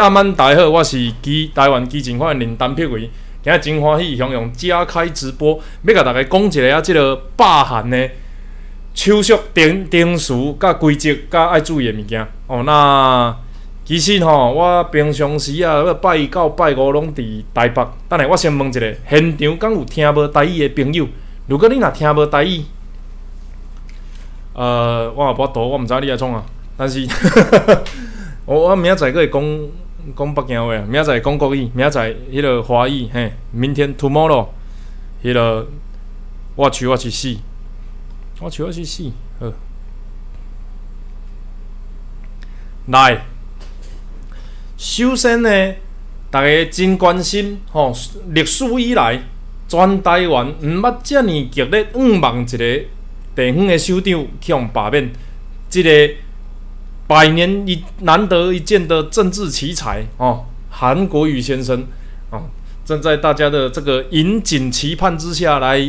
阿曼大家好，我是基台湾基金会林丹碧伟，今日真欢喜，向用加开直播，要甲大家讲一个啊，即个霸寒的手续定定数、甲规则、甲爱注意的物件哦。那其实吼，我平常时啊，拜一到拜五拢伫台北。等下我先问一下，现场敢有听无台语的朋友？如果你若听无台语，呃，我也无多，我毋知你爱创啊。但是，我我明仔载个会讲讲北京话，明仔载讲国语，明仔载迄个华语，嘿，明天 tomorrow，迄个我去我去死，我去我去死，好，来，首先呢，大家真关心吼，历史以来，全台湾毋捌遮尔激烈五万一个地方的首长去用罢免，即个。百年一难得一见的政治奇才哦，韩国瑜先生哦，正在大家的这个引颈期盼之下来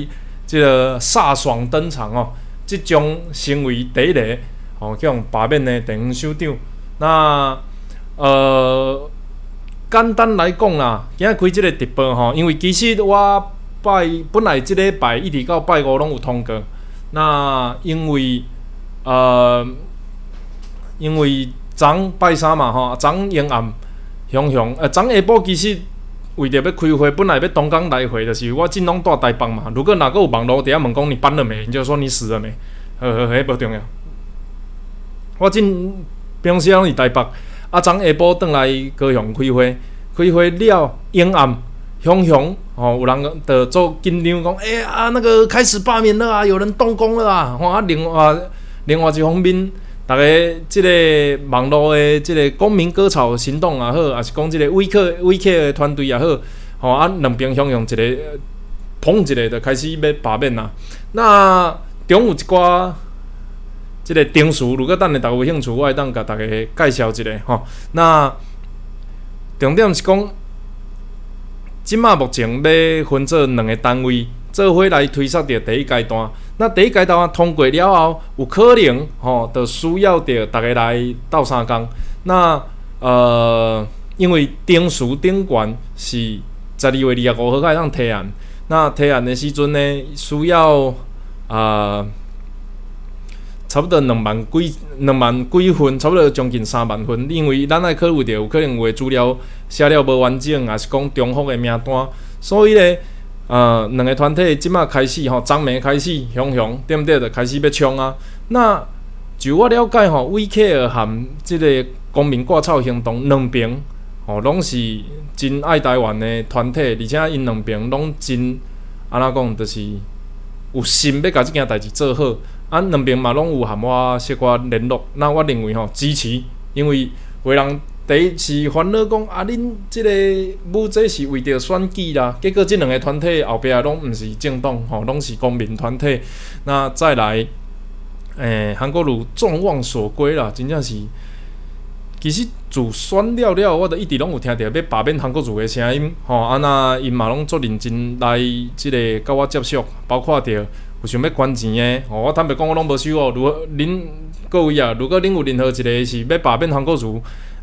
这个飒爽登场哦，即将成为第一个哦，叫罢免的地方首长。那呃，简单来讲啦，今开这个直播吼，因为其实我拜本来即礼拜一直到拜五拢有通过，那因为呃。因为昨拜三嘛吼，昨阴暗熊熊，呃，昨下晡其实为着要开会，本来要东港来回的是我尽量带台北嘛。如果哪个有网络，底下问讲你搬了没，你就说你死了没，呵呵，迄无重要。我尽平时拢伫台北，啊，昨下晡倒来高雄开会，开会了阴暗雄雄，吼，有人就做紧张讲，哎啊，那个开始罢免了啊，有人动工了啊，吼啊，另外另外一方面。大家即个网络的即个公民割草行动也好，还是讲即个威克威克的团队也好，吼啊两边相用一个捧一个就开始要罢免啦。那中有一寡即个定数，如果等下大家有兴趣，我会当甲大家介绍一下吼。那重点是讲，即马目前要分做两个单位，做伙来推测着第一阶段。那第一阶段通过了后，有可能吼，就需要着大家来斗三工。那呃，因为定数顶悬是十二月二十五号开始提案，那提案的时阵呢，需要啊，差不多两万几两万几分，差不多将近三万分。因为咱爱考虑着有可能有诶资料写了无完整，也是讲重复的名单，所以咧。呃，两个团体即马开始吼，昨暝开始雄雄对毋对？就开始要冲啊！那就我了解吼，V K 尔含即个公民挂草行动两边吼，拢是真爱台湾的团体，而且因两边拢真安怎讲，就是有心要甲即件代志做好。啊，两边嘛拢有含我小可联络，那我认为吼支持，因为有人。第一是烦恼讲啊，恁即个母这是为着选举啦，结果即两个团体后壁拢毋是政党吼，拢是公民团体。那再来，诶，韩国瑜众望所归啦，真正是。其实自选了了，我都一直拢有听着要罢免韩国瑜的声音吼，啊那因嘛拢足认真来即个甲我接触，包括着有想要捐钱的吼，我坦白讲我拢无收哦。如果恁各位啊，如果恁有任何一个是要罢免韩国瑜，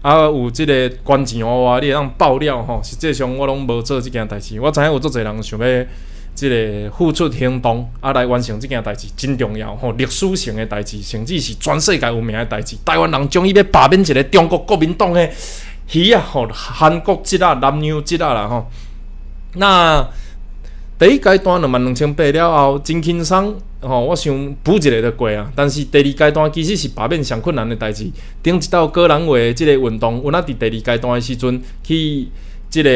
啊，有即个关钱娃娃，你会当爆料吼。实际上我拢无做即件代志。我知影有足侪人想要即个付出行动，啊来完成即件代志，真重要吼。历史性的代志，甚至是全世界有名的代志。台湾人终于要罢免一个中国国民党的鱼啊吼，韩国籍啊，南洋籍啊啦吼。那第一阶段两万两千八了后，真轻松。吼，我想补一个就过啊。但是第二阶段其实是罢免上困难的代志。顶一道个人话，即个运动，有哪伫第二阶段的时阵去即个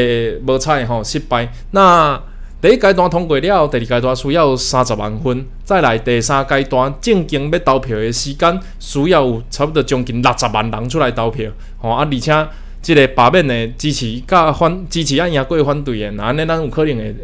无彩吼失败。那第一阶段通过了，第二阶段需要三十万分，再来第三阶段正经要投票的时间，需要有差不多将近六十万人出来投票。吼啊，而且即个罢免的支持甲反支持啊赢过反对的，安尼咱有可能会。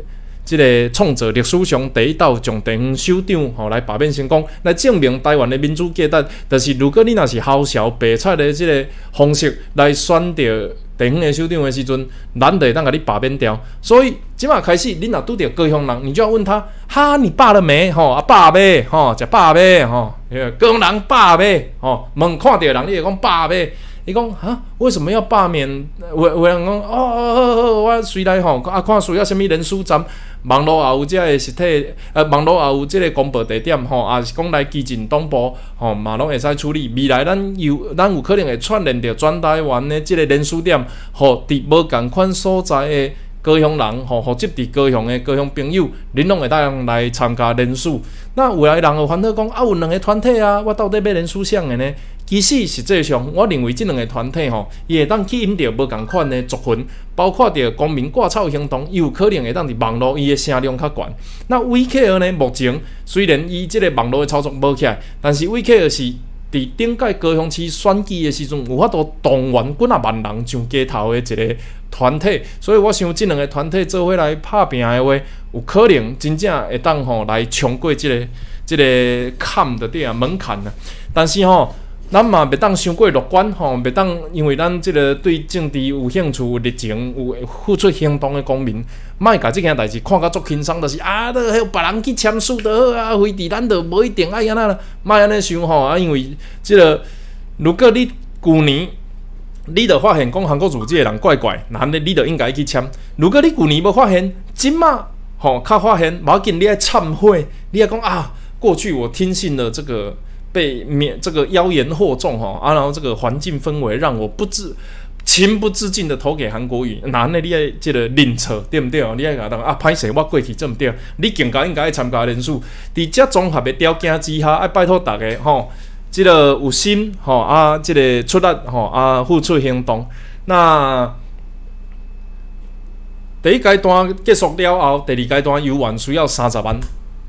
即个创造历史上第一道从地方首长吼来罢免成功，来证明台湾的民主价值。但是如果你若是好笑白菜的即个方式来选择地方的首长的时阵，难得当甲你罢免掉。所以即马开始，你若拄着高雄人，你就要问他：哈，你罢了没？吼，啊罢未？吼，食罢未？吼，高雄人罢未？吼，问看着人，你会讲罢未？伊讲哈，为什么要罢免？有有人讲哦哦哦，我随来吼，啊看需要什物人数站，网络也有即个实体，呃，网络也有即个公布地点吼，也是讲来基进东部吼，嘛拢会使处理。未来咱有咱有可能会串联着转台湾的即个人数点，吼，伫无共款所在的。高雄人吼，或者伫高雄的高雄朋友，恁拢会带人来参加人数。那有来人有烦恼讲啊，有两个团体啊，我到底要人数啥个呢？其实实际上，我认为即两个团体吼，伊会当吸引着无共款的族群，包括着公民挂草行动，伊有可能会当伫网络伊的声量较悬。那 VKR 呢？目前虽然伊即个网络的操作无起来，但是 VKR 是。伫顶届高雄市选举的时阵，有法度动员几啊万人上街头的一个团体，所以我想即两个团体做伙来拍拼的话，有可能真正会当吼来冲过即个即个坎的底啊门槛啊，但是吼。咱嘛袂当伤过乐观吼，袂当因为咱即个对政治有兴趣、有热情、有付出行动的公民，莫甲即件代志看甲足轻松，就是啊，都有别人去签署得好啊，非伫咱都无一定爱安尼啦，莫安尼想吼啊，因为即个如果你旧年你着发现讲韩国组织的人怪怪，那你你着应该去签。如果你旧年无发现，即嘛吼较发现，无要紧，你爱忏悔，你爱讲啊，过去我听信了这个。被免这个妖言惑众哈啊，然后这个环境氛围让我不自情不自禁的投给韩国瑜，那那你爱这个认错对不对？你爱讲啊，歹势我过去这么对，你更加应该参加人数，伫这综合的条件之下，爱拜托大家吼，这个有心吼啊，这个出力吼啊，付出行动。那第一阶段结束了后，第二阶段游玩需要三十万。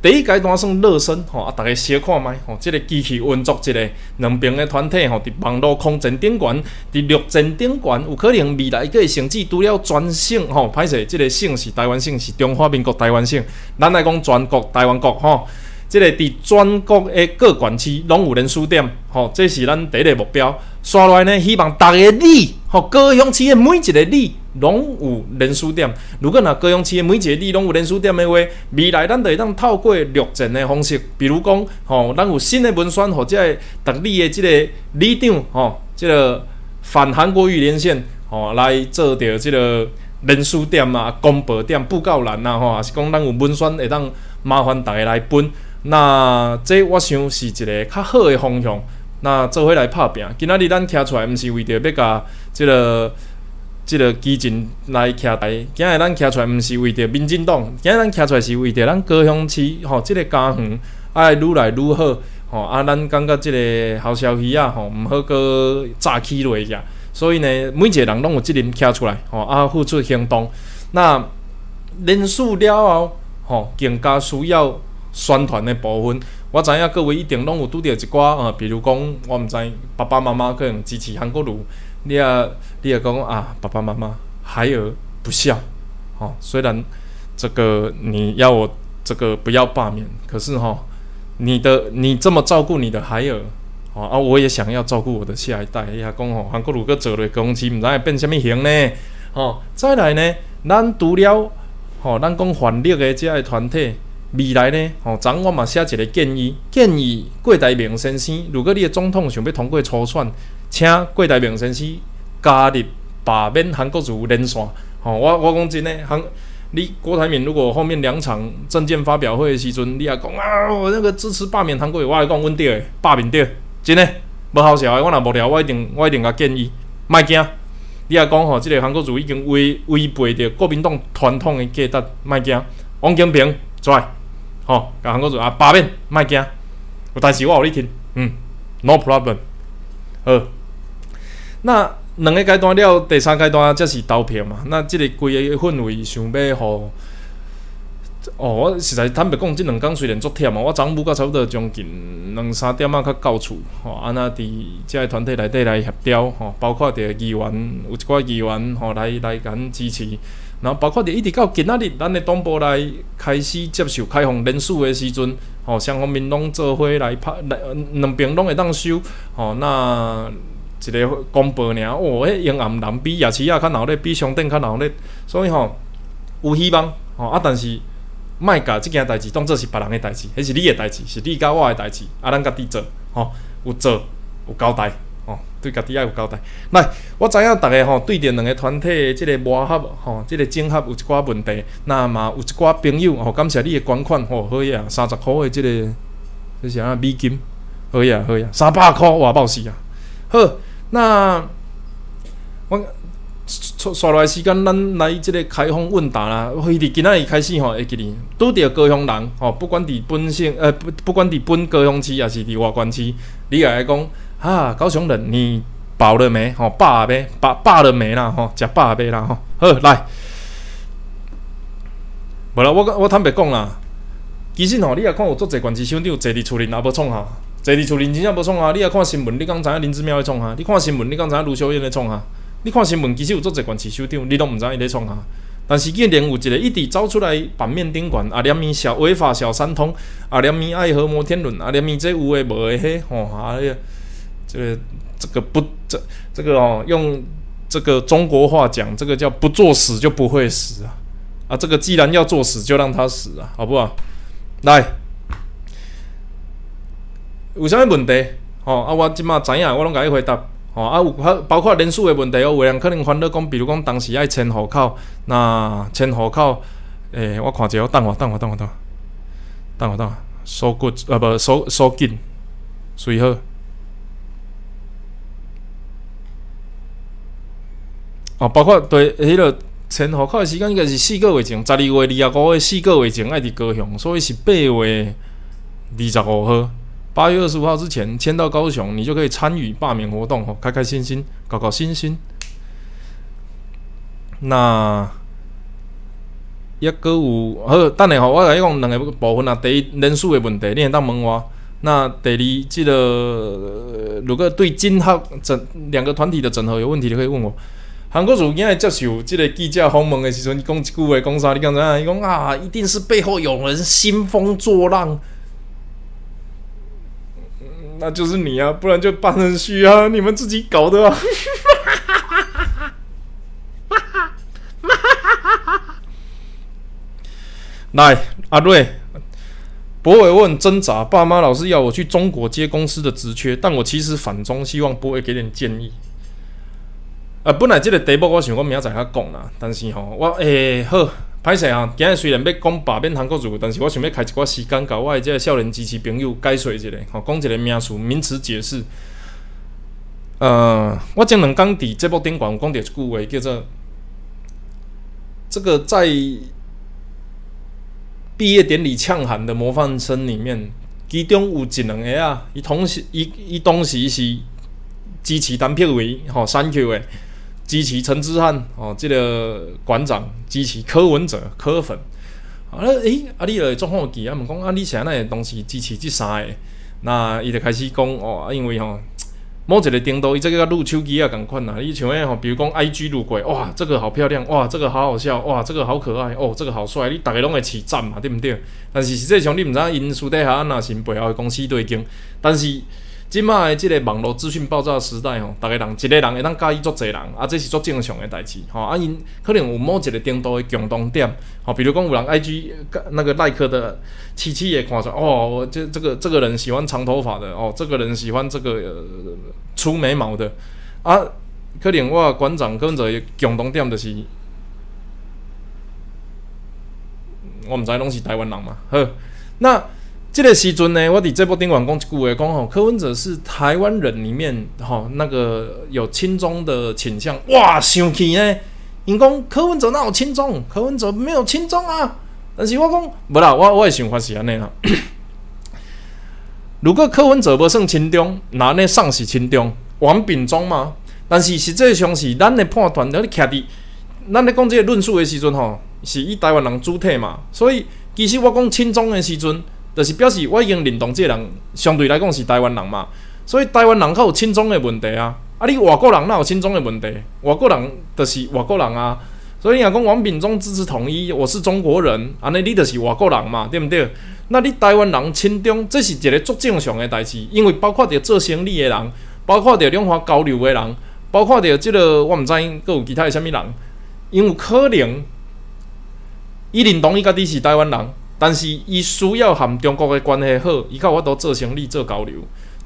第一阶段算热身吼，啊，大家小看觅吼，即个机器运作一个两边的团体吼，伫网络空战顶悬，伫陆战顶悬，有可能未来个成绩除了全省吼，歹势，即个省是台湾省，是中华民国台湾省，咱来讲全国台湾国吼，即个伫全国的各县区拢有人数点吼，这是咱第一个目标。刷来呢，希望逐个你吼，高雄市的每一个你。拢有连数点，如果若高雄市的每一个里拢有连数点的话，未来咱就会当透过绿证的方式，比如讲，吼，咱有新的文宣或者特例的即个里长，吼，即个反韩国语连线，吼，来做着即个连数点啊、公布点、布告栏啊，吼，也是讲咱有文宣会当麻烦大家来分。那这我想是一个较好的方向。那做伙来拍拼，今仔日咱徛出来，毋是为着要甲即个。即个基金来徛台，今仔日咱徛出来，毋是为着民进党，今日咱徛出来是为着咱高雄市吼，即个家园爱愈来愈好吼。啊，咱感觉即个好消息啊吼，毋好搁早起落去，所以呢，每一个人拢有责任徛出来吼，啊，付出行动。那人数了后吼，更加需要宣传的部分。我知影各位一定拢有拄着一寡啊，比如讲，我毋知爸爸妈妈可能支持韩国瑜。你也，你也讲啊，爸爸妈妈孩儿不孝，哦，虽然这个你要我这个不要罢免，可是哈，你的你这么照顾你的孩儿，哦啊，我也想要照顾我的下一代。伊也讲吼，韩国如果做了公司，毋知会变虾米型呢？哦，再来呢，咱除了吼，咱讲反力的这个团体，未来呢，吼，昨我嘛写一个建议，建议郭台铭先生，如果你的总统想要通过初选。请郭台铭先生加入罢免韩国瑜连线。吼，我我讲真诶，韩你郭台铭如果后面两场政见发表会的时阵，你也讲啊，我那个支持罢免韩国瑜，我来讲阮对诶，罢免掉，真诶，无好笑诶，我若无聊，我一定我一定甲建议，莫惊。你也讲吼，即个韩国瑜已经违违背着国民党传统诶价值，莫惊。王金平出，吼，甲韩国瑜啊罢免，莫惊。有代志我互你听，嗯，no problem，好。那两个阶段了，第三阶段则是投票嘛。那即个规个氛围想要互哦，我实在坦白讲，即两工虽然足忝嘛，我昨午到差不多将近两三点仔较到厝吼，安那伫即个团体内底来协调吼，包括伫议员有一寡议员吼来来咱支持，然后包括伫一直到今仔日，咱的东部来开始接受开放人数的时阵吼，双方面拢做伙来拍来两边拢会当收吼，那。一个公布尔，哦，迄阴暗人比夜市仔较闹热，比商店较闹热，所以吼有希望吼啊！但是莫甲即件代志当做是别人诶代志，迄是你诶代志，是你甲我诶代志，啊，咱家己做吼，有做有交代吼，对家己爱有交代。来，我知影逐个吼对着两个团体即个磨合吼，即个整合有一寡问题，那嘛有一寡朋友吼，感谢你的捐款吼，好呀，三十箍的即个这是啊美金，好呀好呀，三百箍哇，爆死啊！好，那我。刷刷来时间，咱来即个开放问答啦。会伫今仔日开始吼，会记哩拄着高雄人吼，不管伫本省呃不不管伫本高雄市，也是伫外关市，你也来讲啊，高雄人你饱了没？吼饱没？饱饱了没啦？吼食饱没啦？吼好来，无啦，我我坦白讲啦，其实吼，你也看有足侪关市省长坐伫厝里也无创哈，坐伫厝里真正无创啊！你也看新闻，你刚知影林志妙咧创哈？你看新闻，你刚知影卢秀燕咧创哈？你看新闻，其实有做一关市首长，你拢毋知伊咧创啥。但是竟然有一个一直走出来版面顶管，啊，连咪小违法小三通，啊，连咪爱河摩天轮，啊，连咪这有诶无诶嘿，吼，啊，这个这个不这这个哦，用这个中国话讲，这个叫不作死就不会死啊！啊，这个既然要作死，就让他死啊，好不好？来，有啥物问题？吼，啊，我即马知影，我拢甲伊回答。哦啊，有包包括人数的问题哦，有人可能烦恼讲，比如讲当时爱迁户口，那迁户口，诶，我看者，等我等我等我等我等我等我收骨啊不收收紧，随后哦，包括对迄个迁户口的时间应该是四个月前，十二月二十五号四个月前爱伫高雄，所以是八月二十五号。八月二十五号之前迁到高雄，你就可以参与罢免活动，吼，开开心心，搞搞新新。那一个有好，等下吼，我来讲两个部分啊。第一，人数的问题，你当问我。那第二，这个如果对今后整两个团体的整合有问题，你可以问我。韩国如今来接受这个记者访问的时阵，你讲一句话，讲啥？你讲啥？伊？讲啊，一定是背后有人兴风作浪。那就是你啊，不然就半人虚啊，你们自己搞的啊！来，阿瑞，博伟问挣扎，爸妈老是要我去中国接公司的职缺，但我其实反中，希望博伟给点建议。啊，本来这个题目我想我明仔载较讲啦，但是吼，我诶好。歹势啊！今日虽然要讲罢免韩国瑜，但是我想要开一寡时间，甲我诶即个少年支持朋友解说一下，吼，讲一个名词、名词解释。呃，我前两讲伫节目顶管讲着一句话，叫做这个在毕业典礼呛喊的模范生里面，其中有一两个啊，伊同时伊伊当时是支持单票为吼三 Q 诶。支持陈之汉哦，这个馆长支持柯文哲柯粉，啊诶，啊你来做好记啊？问讲啊，你现在东西支持这三个，那伊就开始讲哦，因为吼某一个顶多伊这个录手机啊，共款呐。你像诶吼，比如讲 I G 录过，哇，这个好漂亮，哇，这个好好笑，哇，这个好可爱，哦，这个好帅，你大家拢会起赞嘛，对不对？但是实际上你毋知影因私底下那是背后的公司对经，但是。即卖，即个网络资讯爆炸时代吼，逐个人一个人会当介意足侪人，啊，这是足正常诶代志吼。啊，因可能有某一个程度诶共同点，吼，比如讲有人 I G 那个耐克的七七也看出，哦，这这个这个人喜欢长头发的，哦，这个人喜欢这个粗眉毛的，啊，可能我馆长跟着共同点就是，我毋知拢是台湾人嘛，呵，那。这个时阵呢，我伫这部电影讲一句话，讲吼，柯文哲是台湾人里面吼那个有亲中的倾向，哇，生气呢！因讲柯文哲哪有亲中？柯文哲没有亲中啊！但是我讲无啦，我我的想法是安尼啦。如果柯文哲无算亲中，那呢上是亲中，王炳忠嘛？但是实际上是咱的判断，咱徛伫咱咧讲这个论述的时阵吼，是以台湾人主体嘛，所以其实我讲亲中的时阵。就是表示我已经认同这人相对来讲是台湾人嘛，所以台湾人较有亲中的问题啊。啊，你外国人哪有亲中的问题？外国人就是外国人啊。所以你讲王炳忠支持统一，我是中国人，安尼你就是外国人嘛，对不对？那你台湾人亲中，这是一个足正常的代志，因为包括着做生意的人，包括着两岸交流的人，包括着即个我毋知影，佮有其他的虾米人，因为可能伊认同伊家己是台湾人。但是伊需要和中国的关系好，伊靠我都做生意做交流。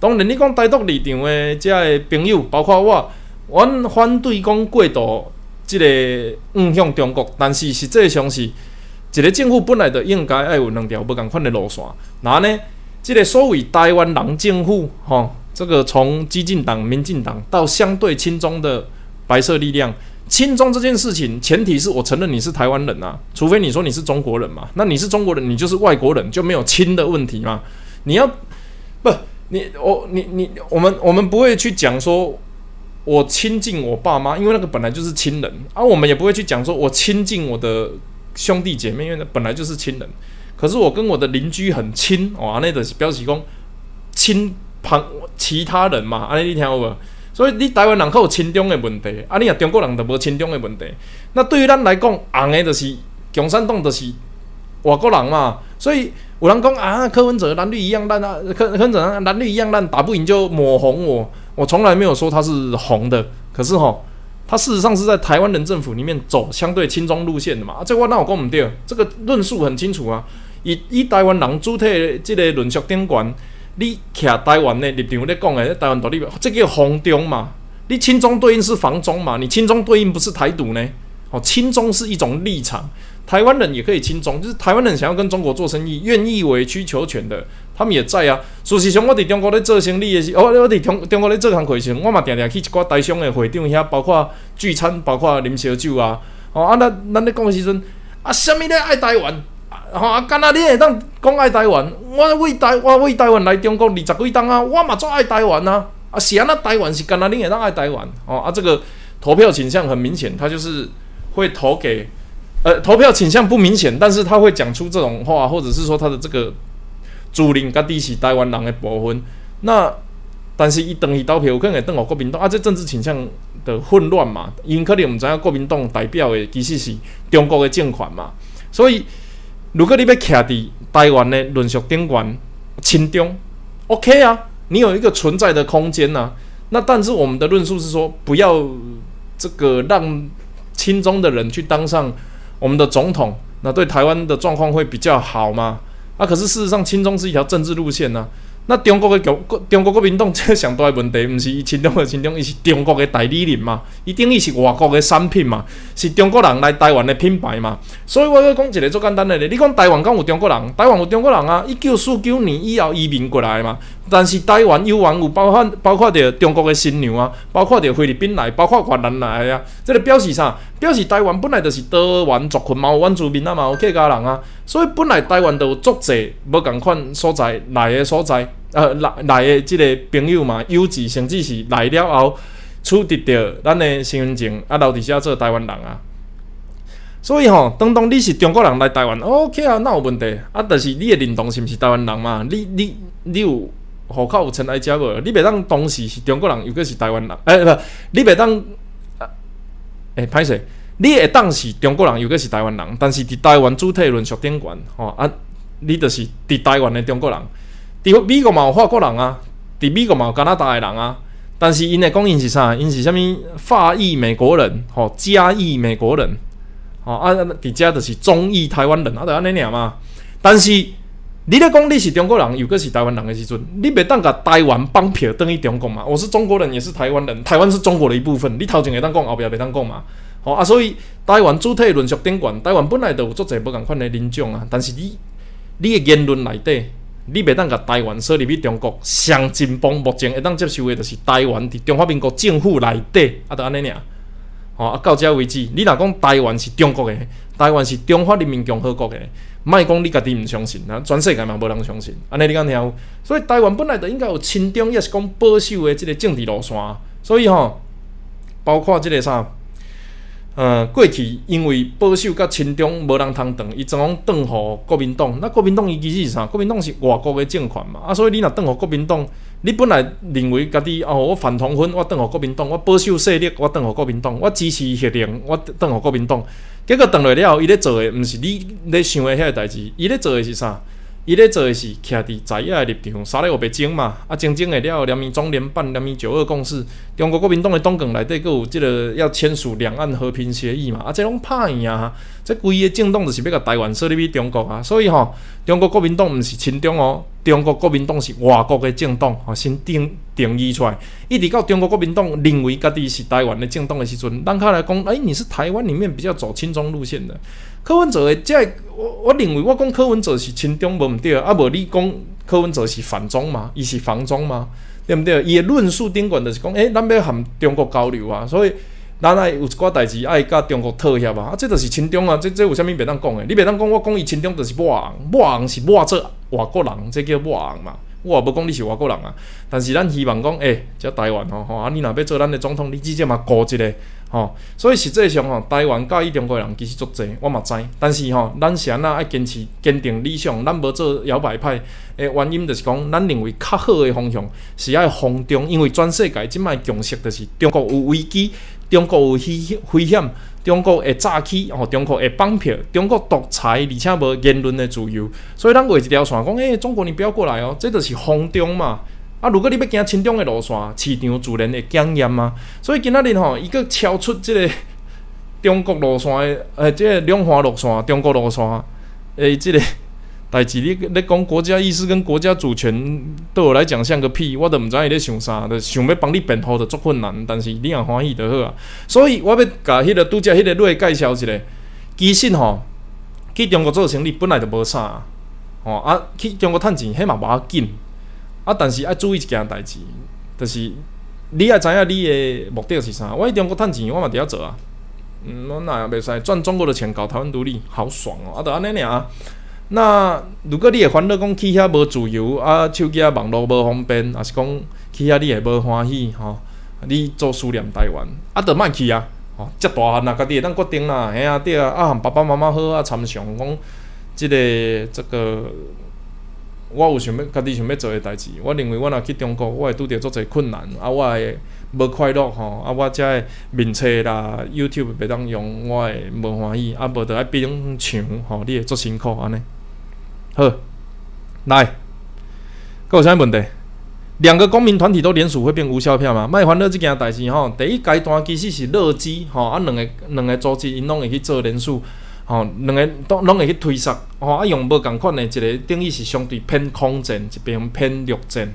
当然，你讲台独立场的遮个朋友，包括我，阮反对讲过度即个向向中国，但是实际上是一个政府本来就应该爱有两条不共款的路线。那呢，即个所谓台湾人政府，吼，这个从激进党、民进党到相对亲中的白色力量。亲中这件事情，前提是我承认你是台湾人啊，除非你说你是中国人嘛，那你是中国人，你就是外国人，就没有亲的问题嘛。你要不你我你你我们我们不会去讲说我亲近我爸妈，因为那个本来就是亲人，而我们也不会去讲说我亲近我的兄弟姐妹，因为那本来就是亲人。可是我跟我的邻居很亲哦，那的标示讲亲旁其他人嘛，安尼你听有无？所以你台湾人口有亲中的问题，啊，你啊中国人就无亲中的问题。那对于咱来讲，红的就是共产党，就是外国人嘛。所以有人讲啊，柯文哲蓝绿一样烂啊，柯柯文哲蓝绿一样烂，打不赢就抹红我。我从来没有说他是红的，可是吼，他事实上是在台湾人政府里面走相对亲中路线的嘛。啊，这我那我讲唔对，这个论述很清楚啊。以以台湾人主体这个论述顶悬。你徛台湾的立场咧讲诶，台湾独立，这叫防中嘛？你亲中对应是防中嘛？你亲中对应不是台独呢？哦，亲中是一种立场，台湾人也可以亲中，就是台湾人想要跟中国做生意，愿意委曲求全的，他们也在啊。事实上，我伫中国咧做生意的时，哦，我伫中中国咧做工课时，我嘛定定去一寡台商的会场遐，包括聚餐，包括啉烧酒啊。哦，啊，咱咱咧讲时阵，啊，虾米咧爱台湾？吼啊！干那你会当讲爱台湾？我为台我为台湾来中国二十几档啊！我嘛做爱台湾啊！啊，是啊，那台湾是干那你会当爱台湾？哦啊，这个投票倾向很明显，他就是会投给呃，投票倾向不明显，但是他会讲出这种话，或者是说他的这个主领甲底是台湾人的部分。那但是伊等于投票可能会等我国民党啊，这政治倾向的混乱嘛，因可能毋知影国民党代表的其实是中国的政权嘛，所以。如果你要徛伫台湾的论述顶端，亲中，OK 啊，你有一个存在的空间呐。那但是我们的论述是说，不要这个让亲中的人去当上我们的总统，那对台湾的状况会比较好吗？啊，可是事实上，亲中是一条政治路线呐。那中国的国中国国民党这上大问题，毋是伊亲中的亲中，伊是中国的代理人嘛？伊等于是外国的产品嘛？是中国人来台湾的品牌嘛？所以我要讲一个最简单的咧，你讲台湾敢有中国人？台湾有中国人啊！一九四九年以后移民过来嘛？但是台湾有完有包括包括着中国的新娘啊，包括着菲律宾来，包括越南来啊，这个表示啥？表示台湾本来就是多元族群嘛，有原住民啊嘛，有客家人啊，所以本来台湾就有足济无共款所在来的所在，呃来来的即个朋友嘛，优质甚至是来了后取得着咱的身份证啊，留伫遮做台湾人啊。所以吼，当当你是中国人来台湾，OK 啊，那有问题啊？但是你的认同是毋是台湾人嘛？你你你有？户口有尘埃遮无？你袂当当时是中国人，又个是台湾人？诶，不，你袂当，诶，歹势，你会当是中国人，又个是台湾人？但是伫台湾主体论述顶悬，吼啊，你就是伫台湾的中国人。伫美国嘛有法国人啊，伫美国嘛有加拿大的人啊。但是因的讲因是啥？因是啥物法裔美国人，吼，加裔美国人，吼啊，伫遮就是中裔台湾人啊，就安尼尔嘛。但是。你咧讲你是中国人，又个是台湾人的时阵，你袂当甲台湾绑票等于中国嘛？我是中国人，也是台湾人，台湾是中国的一部分。你头前会当讲，后壁袂当讲嘛？好啊，所以台湾主体论述顶悬，台湾本来就有足侪无共款的人种啊。但是你你的言论内底，你袂当甲台湾说入去中国，上真邦目前会当接受的，就是台湾伫中华民国政府内底啊，就安尼尔。好啊，到遮为止。你若讲台湾是中国的，台湾是中华人民共和国的。莫讲你家己毋相信，啊，全世界嘛无人相信，安尼你敢听？所以台湾本来就应该有亲中，也是讲保守的即个政治路线。所以吼，包括即个啥，呃，过去因为保守甲亲中无人通当，伊怎讲当互国民党？那国民党伊其实是啥？国民党是外国的政权嘛？啊，所以你若当互国民党，你本来认为家己哦，我反同婚，我当互国民党，我保守势力，我当互国民党，我支持协定，我当互国民党。结果等来了，伊咧做诶，毋是你咧想诶遐个代志，伊咧做诶是啥？伊咧做诶是徛伫在野诶立场，三日有白争嘛？啊，争争诶了，连面中联办，连面九二共识，中国国民党诶党纲内底，佫有即个要签署两岸和平协议嘛？啊，即拢拍赢啊！即规个政党就是要甲台湾设立去中国啊！所以吼，中国国民党毋是亲中哦，中国国民党是外国诶政党，吼，先定定义出来，一直到中国国民党认为家己是台湾的政党的时阵，咱较来讲，哎，你是台湾里面比较走亲中路线的。柯文哲的，即我我认为我讲柯文哲是亲中无毋对，啊无你讲柯文哲是反中嘛？伊是防中嘛？对毋对？伊的论述顶管就是讲，诶，咱要含中国交流啊，所以咱爱有一寡代志爱甲中国妥协啊，啊，这就是亲中啊，这这有啥物袂当讲诶？你袂当讲我讲伊亲中就是抹红，抹红是抹做外国人，这叫抹红嘛？我也无讲你是外国人啊，但是咱希望讲，诶，遮台湾吼吼，啊，你若要做咱的总统，你至少嘛顾一个。吼，所以实际上吼，台湾介意中国人其实足济，我嘛知。但是吼，咱是安那爱坚持坚定理想，咱无做摇摆派。诶，原因就是讲，咱认为较好诶方向是爱防中，因为全世界即摆共识就是中国有危机，中国有危危险，中国会诈欺，吼，中国会绑票，中国独裁，而且无言论诶自由。所以咱画一条线，讲诶，中国你不要过来哦，这就是防中嘛。啊！如果你要行轻中的路线，市场自然会检验啊。所以今仔日吼，伊个超出即个 中国路线的，诶，即个两化路线、中国路线，诶，即个 代志，你你讲国家意识跟国家主权，对我来讲像个屁，我都毋知伊咧想啥，就想要帮你辩护，就足困难。但是你若欢喜就好啊。所以我要甲迄个拄则迄个类介绍一个，其实吼，去中国做生意本来就无啥，吼啊，去中国趁钱，迄嘛无要紧。啊！但是爱注意一件代志，就是你爱知影你的目的是啥。我喺中国趁钱，我嘛伫遐做啊。嗯，我那也袂使赚中国的钱搞台湾独立，好爽哦！啊，就安尼尔。那如果你会烦恼讲去遐无自由，啊，手机啊网络无方便，还是讲去遐你会无欢喜吼？你做思念台湾，啊，就莫去啊！吼，遮大汉啊，家己会当决定啦，嘿啊，对啊，啊，爸爸妈妈好啊，参详讲即个这个。我有想要家己想要做诶代志，我认为我若去中国，我会拄着足侪困难，啊，我会无快乐吼，啊，我遮会面册啦，YouTube 袂当用，我会无欢喜，啊，无着爱变墙吼，你会足辛苦安尼。好，来，有啥问题？两个公民团体都联署会变无效票吗？卖欢乐即件代志吼，第一阶段其实是乐基吼，啊，两个两个组织因拢会去做联署。吼，两个都拢会去推杀，吼啊用无共款的，一个等于是相对偏空战，一边偏陆战，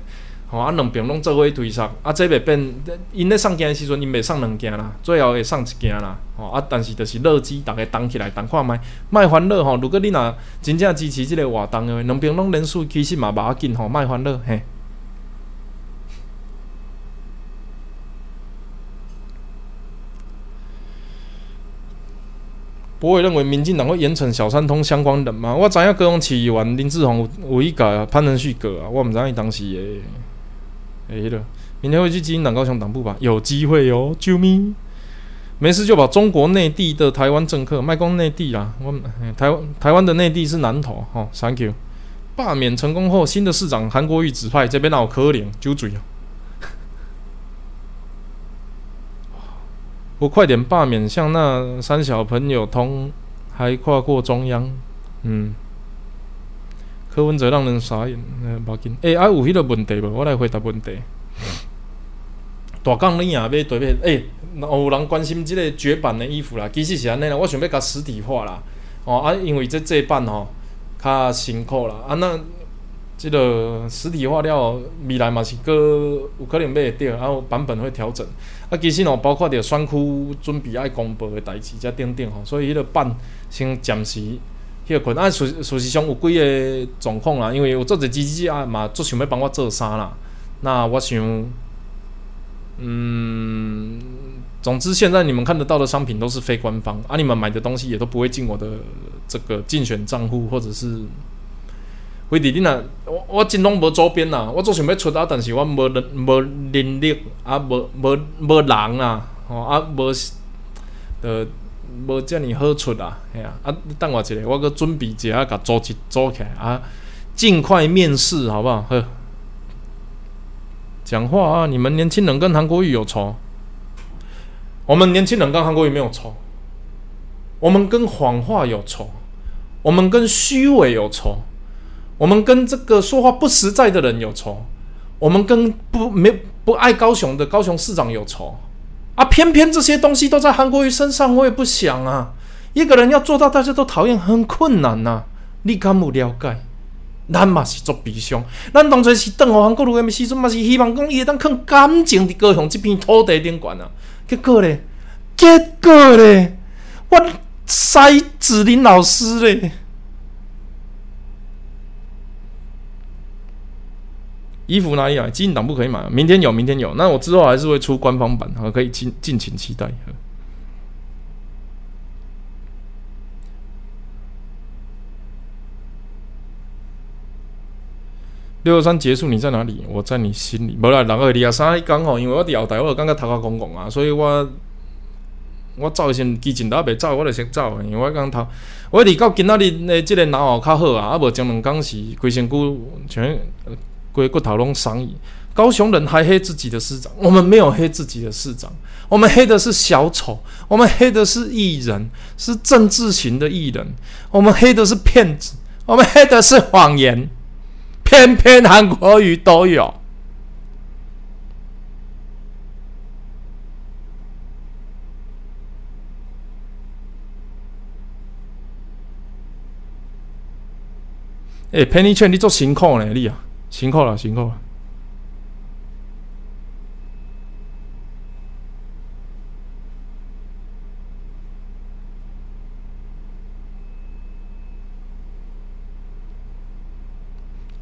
吼啊两边拢做伙推杀，啊这袂变，因咧送件的时阵，因袂送两件啦，最后会送一件啦，吼啊但是就是乐基，逐个动起来，动看卖卖欢乐吼，如果你若真正支持即个活动诶，两边拢人数其实嘛无要紧吼，卖欢乐嘿。不会认为民进党会严惩小三通相关人吗？我知影高雄市议员林志宏有有一个潘仁旭哥啊，我毋知影伊当时诶诶迄个，明天会去基因党高雄党部吧？有机会哦，救命！没事就把中国内地的台湾政客卖光内地啦。我台湾台湾的内地是南投，吼，Thank you。罢免成功后，新的市长韩国瑜指派，这边闹可怜，揪嘴啊！我快点罢免，像那三小朋友通，还跨过中央，嗯，柯文哲让人傻眼，嗯，要紧。诶，啊有迄个问题无？我来回答问题。大港你也要对面，诶，有人关心即个绝版的衣服啦，其实是安尼啦，我想要甲实体化啦，哦啊，因为这这版吼较辛苦啦，啊那。即个实体化了，未来嘛是个有可能买会着，然后版本会调整。啊，其实哦，包括着选区准备爱公布诶代志，则等等吼，所以迄个办先暂时迄个困。啊，事事实上有几个状况啦，因为有做者机器啊嘛，做想要帮我做衫啦。那我想，嗯，总之现在你们看得到的。商品都是非官方，啊，你们买的东西也都不会进我的这个竞选账户或者是。为伫你若我我真拢无周边啦，我总想要出啊，但是我无能无能力啊，无无无人啊，吼啊无，呃无遮尔好出啊，嘿啊，啊等我一下，我搁准备一下，甲组织组起来啊，尽快面试好不好？呵，讲话啊，你们年轻人跟韩国语有仇，我们年轻人跟韩国语没有仇，我们跟谎话有仇，我们跟虚伪有仇。我们跟这个说话不实在的人有仇，我们跟不没不爱高雄的高雄市长有仇啊！偏偏这些东西都在韩国瑜身上，我也不想啊。一个人要做到大家都讨厌，很困难呐。你敢不了解？咱嘛是足悲伤。咱当初是邓互韩国瑜的时阵，嘛是希望讲伊会当放感情伫高雄这片土地顶悬啊。结果咧，结果咧，我塞子林老师咧。衣服哪里来？基因党不可以买，明天有，明天有。那我之后还是会出官方版，好，可以尽敬请期待。六二三结束，你在哪里？我在你心里。无啦，六二二啊三刚好，因为我伫后台，我感觉头壳公公啊，所以我我走先，之前都袂走，我就先走，因为我刚头，我伫到今仔日的即个脑后较好啊，啊无前两工是规身躯全。鬼骨头龙商议，高雄人还黑自己的市长，我们没有黑自己的市长，我们黑的是小丑，我们黑的是艺人，是政治型的艺人，我们黑的是骗子，我们黑的是谎言，偏偏韩国语都有。哎，陪你劝你做辛苦呢，你啊。辛苦了，辛苦了。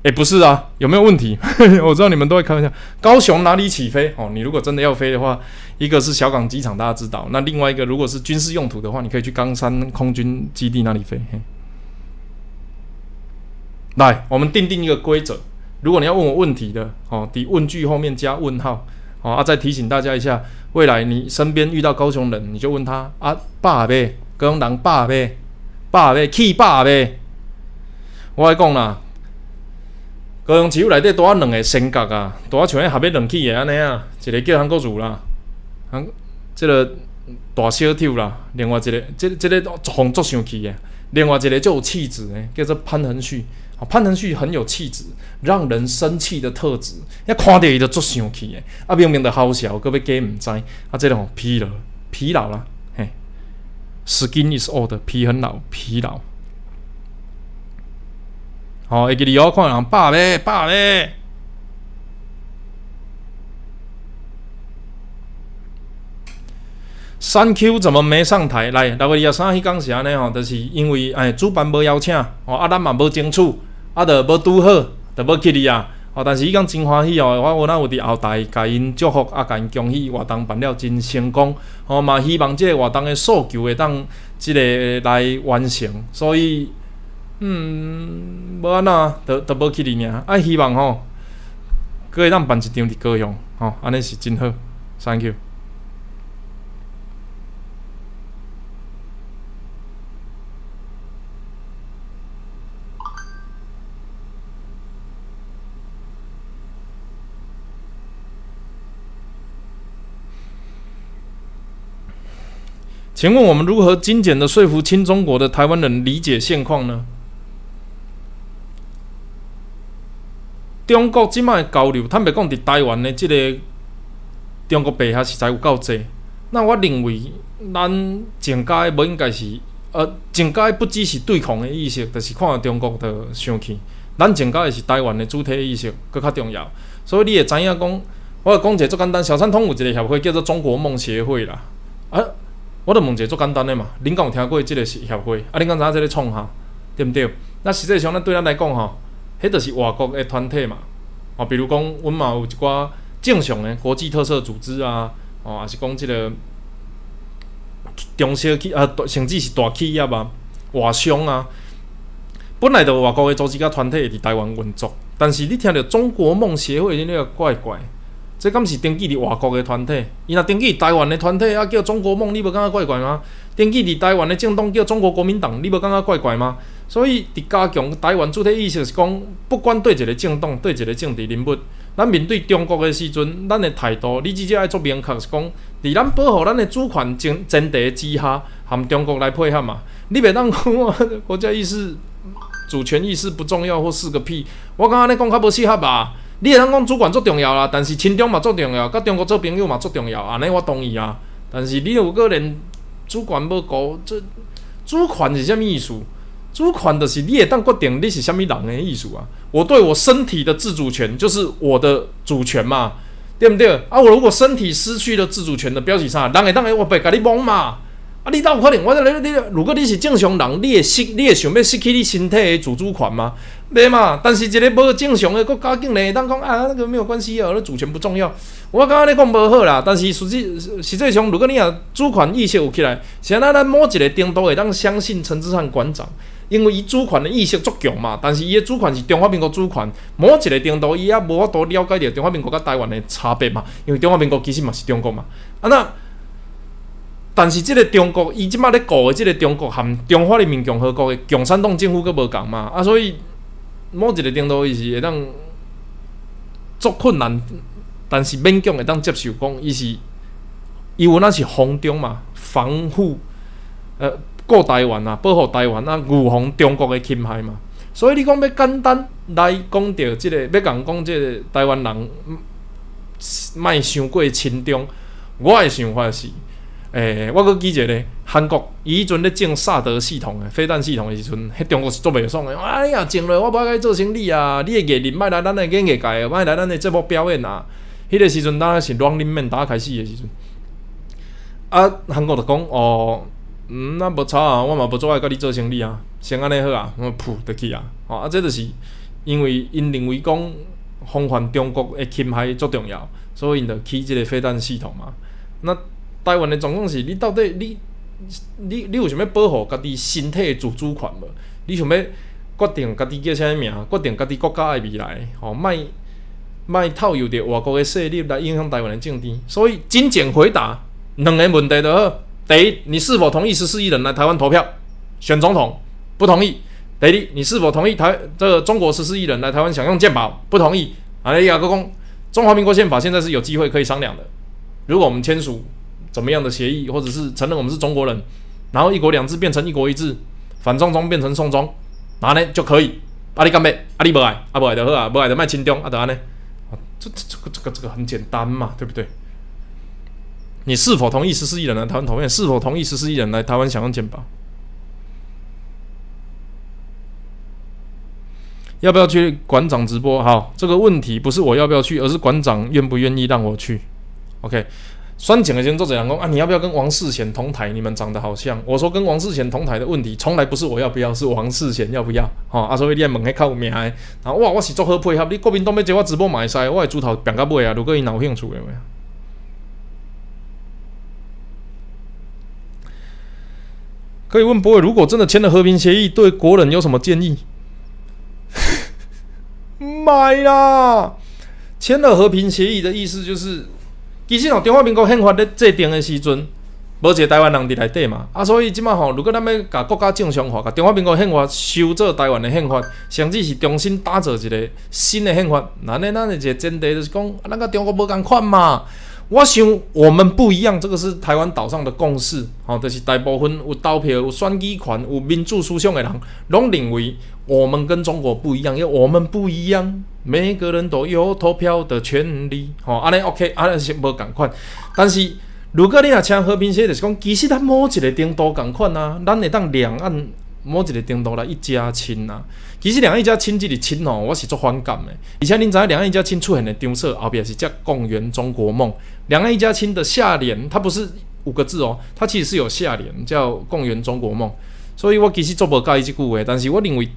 哎，不是啊，有没有问题？我知道你们都会开玩笑。高雄哪里起飞？哦，你如果真的要飞的话，一个是小港机场，大家知道。那另外一个，如果是军事用途的话，你可以去冈山空军基地那里飞。来，我们定定一个规则。如果你要问我问题的，哦，底问句后面加问号，哦啊，再提醒大家一下，未来你身边遇到高雄人，你就问他啊，爸呗，高雄人爸呗，爸呗，去爸呗。我来讲啦，高雄市内底多啊两个性格啊，多啊像迄合要两起的安尼啊，一个叫韩国儒啦，韩即个大小跳啦，另外一个即即个红足上去的，另外一个就有气质的，叫做潘恒旭。啊，潘腾旭很有气质，让人生气的特质，一看到伊就足生气诶。啊，明明的好笑，各位假毋知，啊，这种疲劳，疲劳啦，嘿，skin is old，皮很老，疲劳。好，一个理由看人霸咧，霸咧。三 Q 怎么没上台？来，六月二十三迄讲是安尼吼，就是因为哎，主办无邀请，哦，啊，咱嘛无争取。啊，著无拄好，著无去哩啊！哦，但是伊讲真欢喜哦，我我那有伫后台甲因祝福，啊，甲因恭喜活动办了真成功，哦嘛希望即个活动的诉求会当即个来完成，所以嗯，无安怎，著著无去哩尔，啊，希望吼，可会当办一场伫高雄，吼，安尼是真好，Thank you。请问我们如何精简的说服亲中国的台湾人理解现况呢？中国即卖交流，坦白讲，伫台湾的即个中国白下实在有够济。那我认为，咱政界无应该是，呃，政界不只是对抗的意识，就是看中国的生气。咱政界是台湾的主体意识，搁较重要。所以你会知影讲，我讲一个足简单，小三通有一个协会叫做中国梦协会啦，啊。我著问一个足简单的嘛，恁敢有听过即个协会？啊，恁敢知影即个创哈？对毋对？那实际上，咱对咱来讲吼，迄著是外国的团体嘛。哦，比如讲，阮嘛有一寡正常的国际特色组织啊，哦，也是讲即个中小企啊，甚至是大企业啊、外商啊，本来著外国的组织甲团体伫台湾运作，但是你听着中国梦协会，你个怪怪。这敢是登记伫外国的团体？伊若登记台湾的团体啊，叫中国梦，你无感觉怪怪吗？登记伫台湾的政党叫中国国民党，你无感觉怪怪吗？所以，伫加强台湾主体意识是讲，不管对一个政党、对一个政治人物，咱面对中国的时阵，咱的态度，你至少爱做明确，是讲，伫咱保护咱的主权前前提之下，含中国来配合嘛？你袂当讲国家意识、主权意识不重要或是个屁？我感觉你讲较无适合吧？你会通讲主管足重要啦，但是亲中嘛足重要，甲中国做朋友嘛足重要，安尼我同意啊。但是你有个连主管要搞，这主权是啥物意思？主权就是你会当决定你是虾米人的意思啊。我对我身体的自主权就是我的主权嘛，对不对？啊，我如果身体失去了自主权的标记啥？人会当诶，我别甲你摸嘛。啊，你哪有可能？我你你，如果你是正常人，你会失，你会想要失去你身体的自主权吗？袂嘛。但是一个无正常的国家境内，当讲啊，那个没有关系啊，那主权不重要。我感觉你讲无好啦。但是实际实际上，如果你啊主权意识有起来，现在咱某一个程度会当相信陈志汉馆长，因为伊主权的意识足强嘛。但是伊的主权是中华民国主权，某一个程度伊也无法度了解着中华民国甲台湾的差别嘛。因为中华民国其实嘛是中国嘛。啊那。但是，即个中国，伊即马咧搞的即个中国，含中华人民共和国的共产党政府阁无共嘛？啊，所以某一个程度伊是会当足困难，但是勉强会当接受讲，伊是伊有那是防中嘛，防护呃顾台湾啊，保护台湾啊，预防中国的侵害嘛。所以你讲要简单来讲着即个，要讲讲即个台湾人莫伤过亲中，我的想法是。诶，我阁记者咧，韩国伊迄阵咧种萨德系统诶，飞弹系统诶时阵，迄中国是做袂爽诶。哎呀，建了我无爱做生意啊！你诶艺人莫来咱诶演艺界，莫来咱诶节目表演啊！迄个时阵当然是软面打开始诶时阵。啊，韩国就讲哦，嗯，那无差啊，我嘛无做爱甲你做生意啊，先安尼好啊，我噗得去啊！哦，啊，这就是因为因认为讲防范中国诶侵害足重要，所以因就起即个飞弹系统嘛。那台湾的状况是，你到底你你你有想要保护家己身体自主权无？你想要决定家己叫啥物名？决定家己国家的未来？吼，莫莫套用着外国的势力来影响台湾的政治。所以精简回答两个问题就好：第一，你是否同意十四亿人来台湾投票选总统？不同意。第二，你是否同意台这个中国十四亿人来台湾享用健保？不同意。哎呀，哥公，中华民国宪法现在是有机会可以商量的。如果我们签署。怎么样的协议，或者是承认我们是中国人，然后一国两制变成一国一制，反送中变成送中，然后呢就可以。阿里干杯？阿里不爱，阿不爱的好啊，不爱的卖清中，阿得安呢？这这这个这个这个很简单嘛，对不对？你是否同意十四亿人来台湾投票？是否同意十四亿人来台湾享用健保？要不要去馆长直播？好，这个问题不是我要不要去，而是馆长愿不愿意让我去。OK。酸井的先做者讲啊，你要不要跟王世贤同台？你们长得好像。我说跟王世贤同台的问题，从来不是我要不要，是王世贤要不要。吼，啊，所以你问迄较有名的，然后哇，我是做好配合。你国民党要接我直播买晒，我系猪头变甲尾啊。如果伊有兴趣的话，可以问博伟，如果真的签了和平协议，对国人有什么建议？买啦！签了和平协议的意思就是。其实吼，中华民国宪法咧制定的时阵，无一个台湾人伫内底嘛，啊，所以即马吼，如果咱要甲国家正常化，甲中华民国宪法修做台湾的宪法，甚至是重新打造一个新的宪法，那呢，咱的一个前提就是讲，咱甲中国无共款嘛。我想我们不一样，这个是台湾岛上的共识，吼，就是大部分有投票、有选举权、有民主思想的人，拢认为我们跟中国不一样，因为我们不一样，每个人都有投票的权利，吼，安尼 OK，安尼是无共款。但是如果你若签和平协议，就是讲，其实咱某一个程度共款啊，咱会当两岸某一个程度来一家亲啊。其实两岸一家亲，即个亲吼，我是足反感的。而且恁知影两岸一家亲出现的张册后壁是叫“共圆中国梦”。两岸一家亲的下联，它不是五个字哦，它其实是有下联，叫“共圆中国梦”。所以我其实做无介意即句话，但是我认为，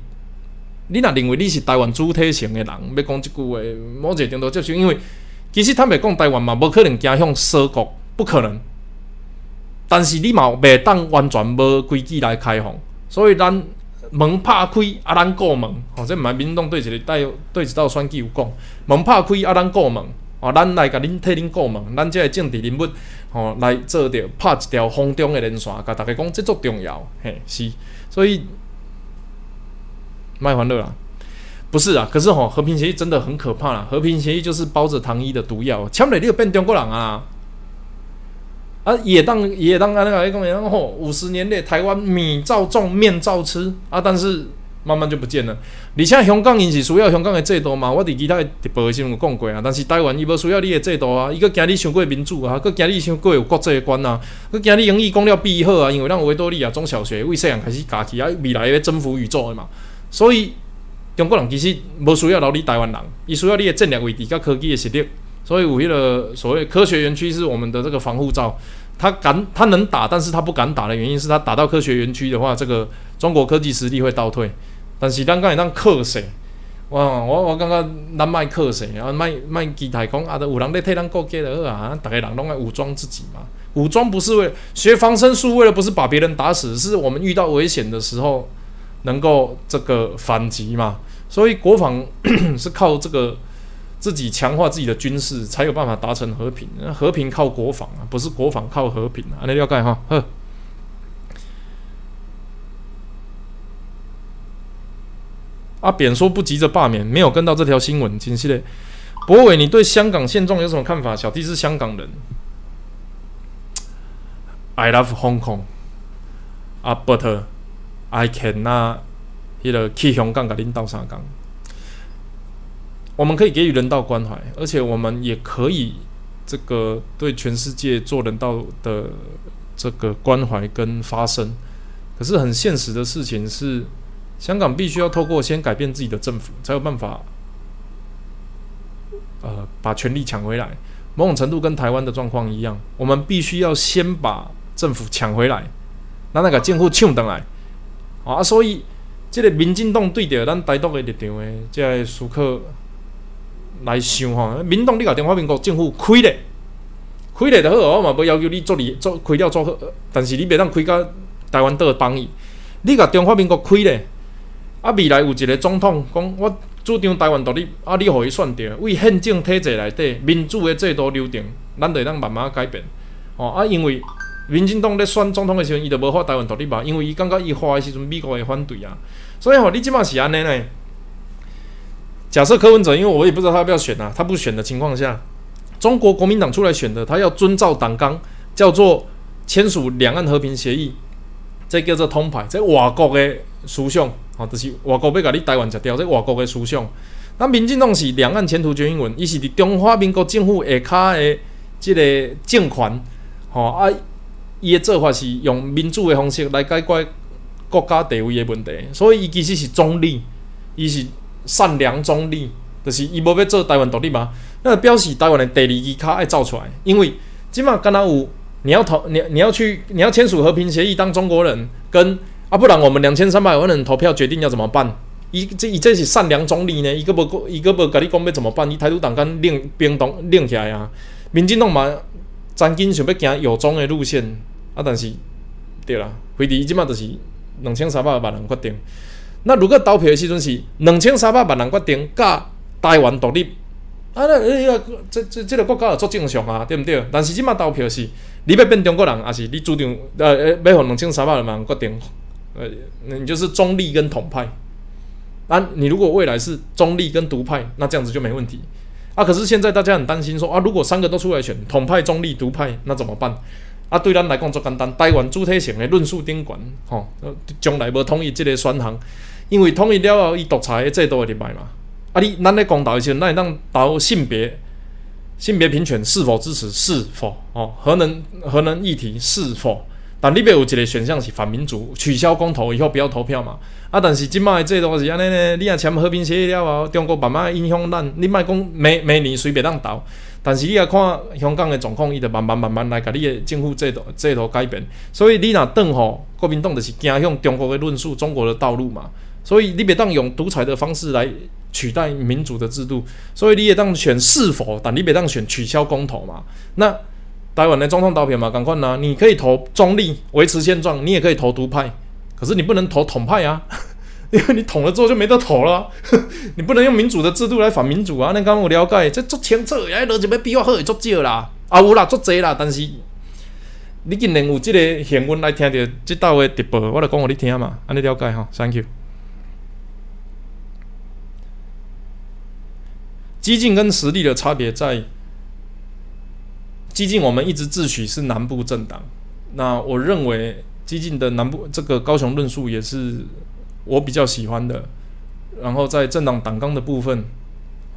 你若认为你是台湾主体型的人，要讲即句话，某一个程度就是，因为其实他们讲台湾嘛，无可能走向锁国，不可能。但是你嘛袂当完全无规矩来开放，所以咱。门拍开，啊，咱过门，吼，这毋系民众对一个带对一道选举有讲，门拍开，啊，咱过门，吼，咱来甲恁替恁过门，咱即个政治人物，吼，来做着拍一条风中的连线，甲大家讲，这足重要，嘿，是，所以，卖欢乐啦，不是啊，可是吼，和平协议真的很可怕啦，和平协议就是包着糖衣的毒药，签了你就变中国人啊。啊，也当也当啊，那个讲，然后五十年内台湾米照种，面照吃啊，但是慢慢就不见了。而且香港因是需要香港的制度嘛，我伫其他直播的时阵有讲过啊。但是台湾伊无需要你的制度啊，伊个惊你伤过民主啊，佮惊你伤过有国际观啊，佮惊你英语讲了比伊好啊，因为咱维多利亚中小学为细汉开始教起啊，未来要征服宇宙的嘛。所以中国人其实无需要留你台湾人，伊需要你的战略位置甲科技的实力。所以有迄个所谓科学园区是我们的这个防护罩。他敢，他能打，但是他不敢打的原因是他打到科学园区的话，这个中国科技实力会倒退。但是刚刚也当克谁？哇，我我刚刚咱卖克谁？然后卖卖机台讲啊，有人在替咱过街的啊，大家人拢爱武装自己嘛。武装不是为学防身术，为了不是把别人打死，是我们遇到危险的时候能够这个反击嘛。所以国防 是靠这个。自己强化自己的军事，才有办法达成和平。和平靠国防啊，不是国防靠和平啊。那要盖哈呵。阿扁说不急着罢免，没有跟到这条新闻。金系列，博伟，你对香港现状有什么看法？小弟是香港人，I love Hong Kong。啊，But I cannot 迄个去香港甲恁斗相共。我们可以给予人道关怀，而且我们也可以这个对全世界做人道的这个关怀跟发声。可是很现实的事情是，香港必须要透过先改变自己的政府，才有办法呃把权力抢回来。某种程度跟台湾的状况一样，我们必须要先把政府抢回来，让那个政府抢回来啊！所以这个民进党对着咱台独的立场的，这苏克。来想吼，民党你甲中华民国政府开咧，开咧就好，我嘛无要求你做你做开了做好，但是你袂当开甲台湾倒帮伊。你甲中华民国开咧，啊未来有一个总统讲我主张台湾独立，啊你互伊选择，为宪政体制内底民主的制度流程，咱会当慢慢改变。哦啊，因为民进党咧选总统的时阵，伊就无法台湾独立嘛，因为伊感觉伊发的时阵美国会反对啊，所以吼你即马是安尼呢？假设柯文哲，因为我也不知道他要不要选啊，他不选的情况下，中国国民党出来选的，他要遵照党纲，叫做签署两岸和平协议，这叫做通牌，这外国的思想，哦，就是外国要甲你台湾吃掉，这外国的思想。那民进党是两岸前途决议文，伊是伫中华民国政府下骹的这个政权，吼啊，伊的做法是用民主的方式来解决国家地位的问题，所以伊其实是中立，伊是。善良中立，就是伊无要做台湾独立嘛？那表示台湾的第二支卡爱造出来，因为即马敢若有你要投你你要去你要签署和平协议当中国人，跟啊不然我们两千三百万人投票决定要怎么办？伊这伊这是善良中立呢？伊个无伊个无甲你讲要怎么办？伊台独党跟另冰冻另起来啊！民进党嘛，曾经想要行有中的路线啊，但是对啦，回伫即马就是两千三百万人决定。那如果投票的时阵是两千三百万人决定甲台湾独立，啊，那那个这这这个国家也足正常啊，对毋对？但是即马投票是你要变中国人，还是你主张呃呃要互两千三百万人决定？呃，你就是中立跟统派。啊，你如果未来是中立跟独派，那这样子就没问题。啊，可是现在大家很担心说啊，如果三个都出来选，统派、中立、独派，那怎么办？啊，对咱来讲足简单，台湾主体性的论述顶悬，吼，将来无统一即个选项。因为统一了后，伊独裁的制度会入来嘛？啊，你咱咧公投的时候，咱会当投性别性别平权是否支持？是否？哦，核能核能议题是否？但你别有一个选项是反民主，取消公投以后不要投票嘛？啊，但是即卖的制度是安尼呢？你若签和平协议了后，中国慢慢影响咱，你莫讲每每年随便当投，但是你也看香港的状况，伊就慢慢慢慢来甲你的政府制度制度改变。所以你若等吼国民党就是走向中国的论述，中国的道路嘛？所以你别当用独裁的方式来取代民主的制度，所以你也当选是否，但你别当选取消公投嘛。那台湾的总统投票嘛，赶快拿，你可以投中立维持现状，你也可以投独派，可是你不能投统派啊，因 为你统了之后就没得投了，你不能用民主的制度来反民主啊。那刚刚我了解，这足清楚，哎，落就要比我好，足少啦，啊有啦，足济啦，但是你竟然有这个幸运来听到这道的直播，我来讲互你听嘛，安尼了解哈，Thank you。激进跟实力的差别在，激进我们一直自诩是南部政党，那我认为激进的南部这个高雄论述也是我比较喜欢的。然后在政党党纲的部分，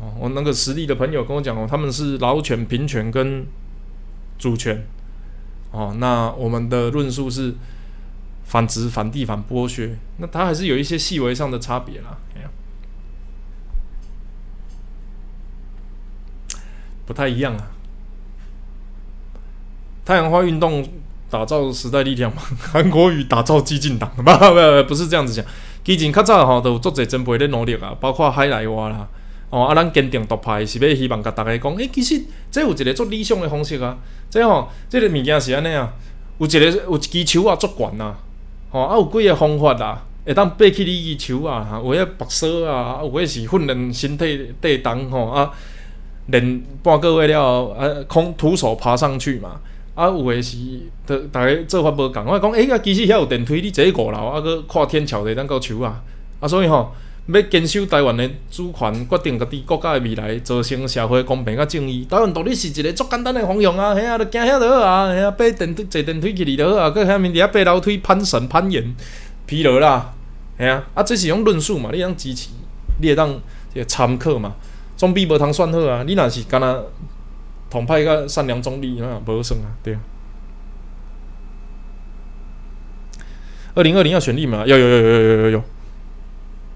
哦，我那个实力的朋友跟我讲哦，他们是劳权、平权跟主权，哦，那我们的论述是反殖、反地、反剥削，那它还是有一些细微上的差别啦，哎，不太一样啊。太阳花运动打造时代力量嘛，韩国瑜打造激进党，不不不，不是这样子讲。激进较早吼都有做者前辈咧努力啊，包括海内外啦，哦啊，咱坚定独派是要希望甲大家讲，诶，其实这有一个做理想的方式啊，这吼，这个物件是安尼啊，有一个有一支手啊，足悬呐，吼啊，有几个方法啊，会当爬起你支手啊，有迄白沙啊，有迄是训练身体地动吼啊，连半个月了后，啊，空徒手爬上去嘛。啊，有诶是，得大家做法无共。我讲，诶，啊，其实遐有电梯，你坐五楼，啊，搁看天桥会当到树啊。啊，所以吼，要坚守台湾诶主权，决定家己国家诶未来，造成社会公平甲正义。台湾独立是一个足简单诶方向啊，嘿啊，著行遐就好啊，嘿啊，爬电梯坐电梯去哩就好啊，搁遐面伫遐爬楼梯攀绳攀岩，疲劳啦，嘿啊，啊，这是用论述嘛，你当支持，你会当个参考嘛，总比无通算好啊。你若是干若。统派个善良中立啊，无算啊，对啊。二零二零要选立嘛？有有有有有有有。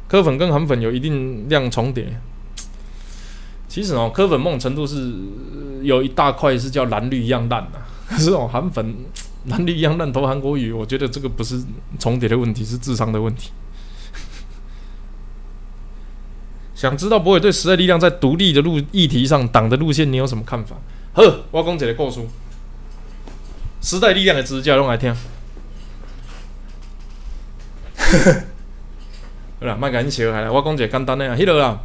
科粉跟韩粉有一定量重叠。其实哦，科粉某种程度是有一大块是叫蓝绿一样烂的，可 是哦，韩粉蓝绿一样烂投韩国语，我觉得这个不是重叠的问题，是智商的问题。想知道博伟对时代力量在独立的路议题上党的路线，你有什么看法？呵，我讲一个故事。时代力量的支教用来听。好啦，卖紧笑来，我讲一个简单的啊，迄个啦。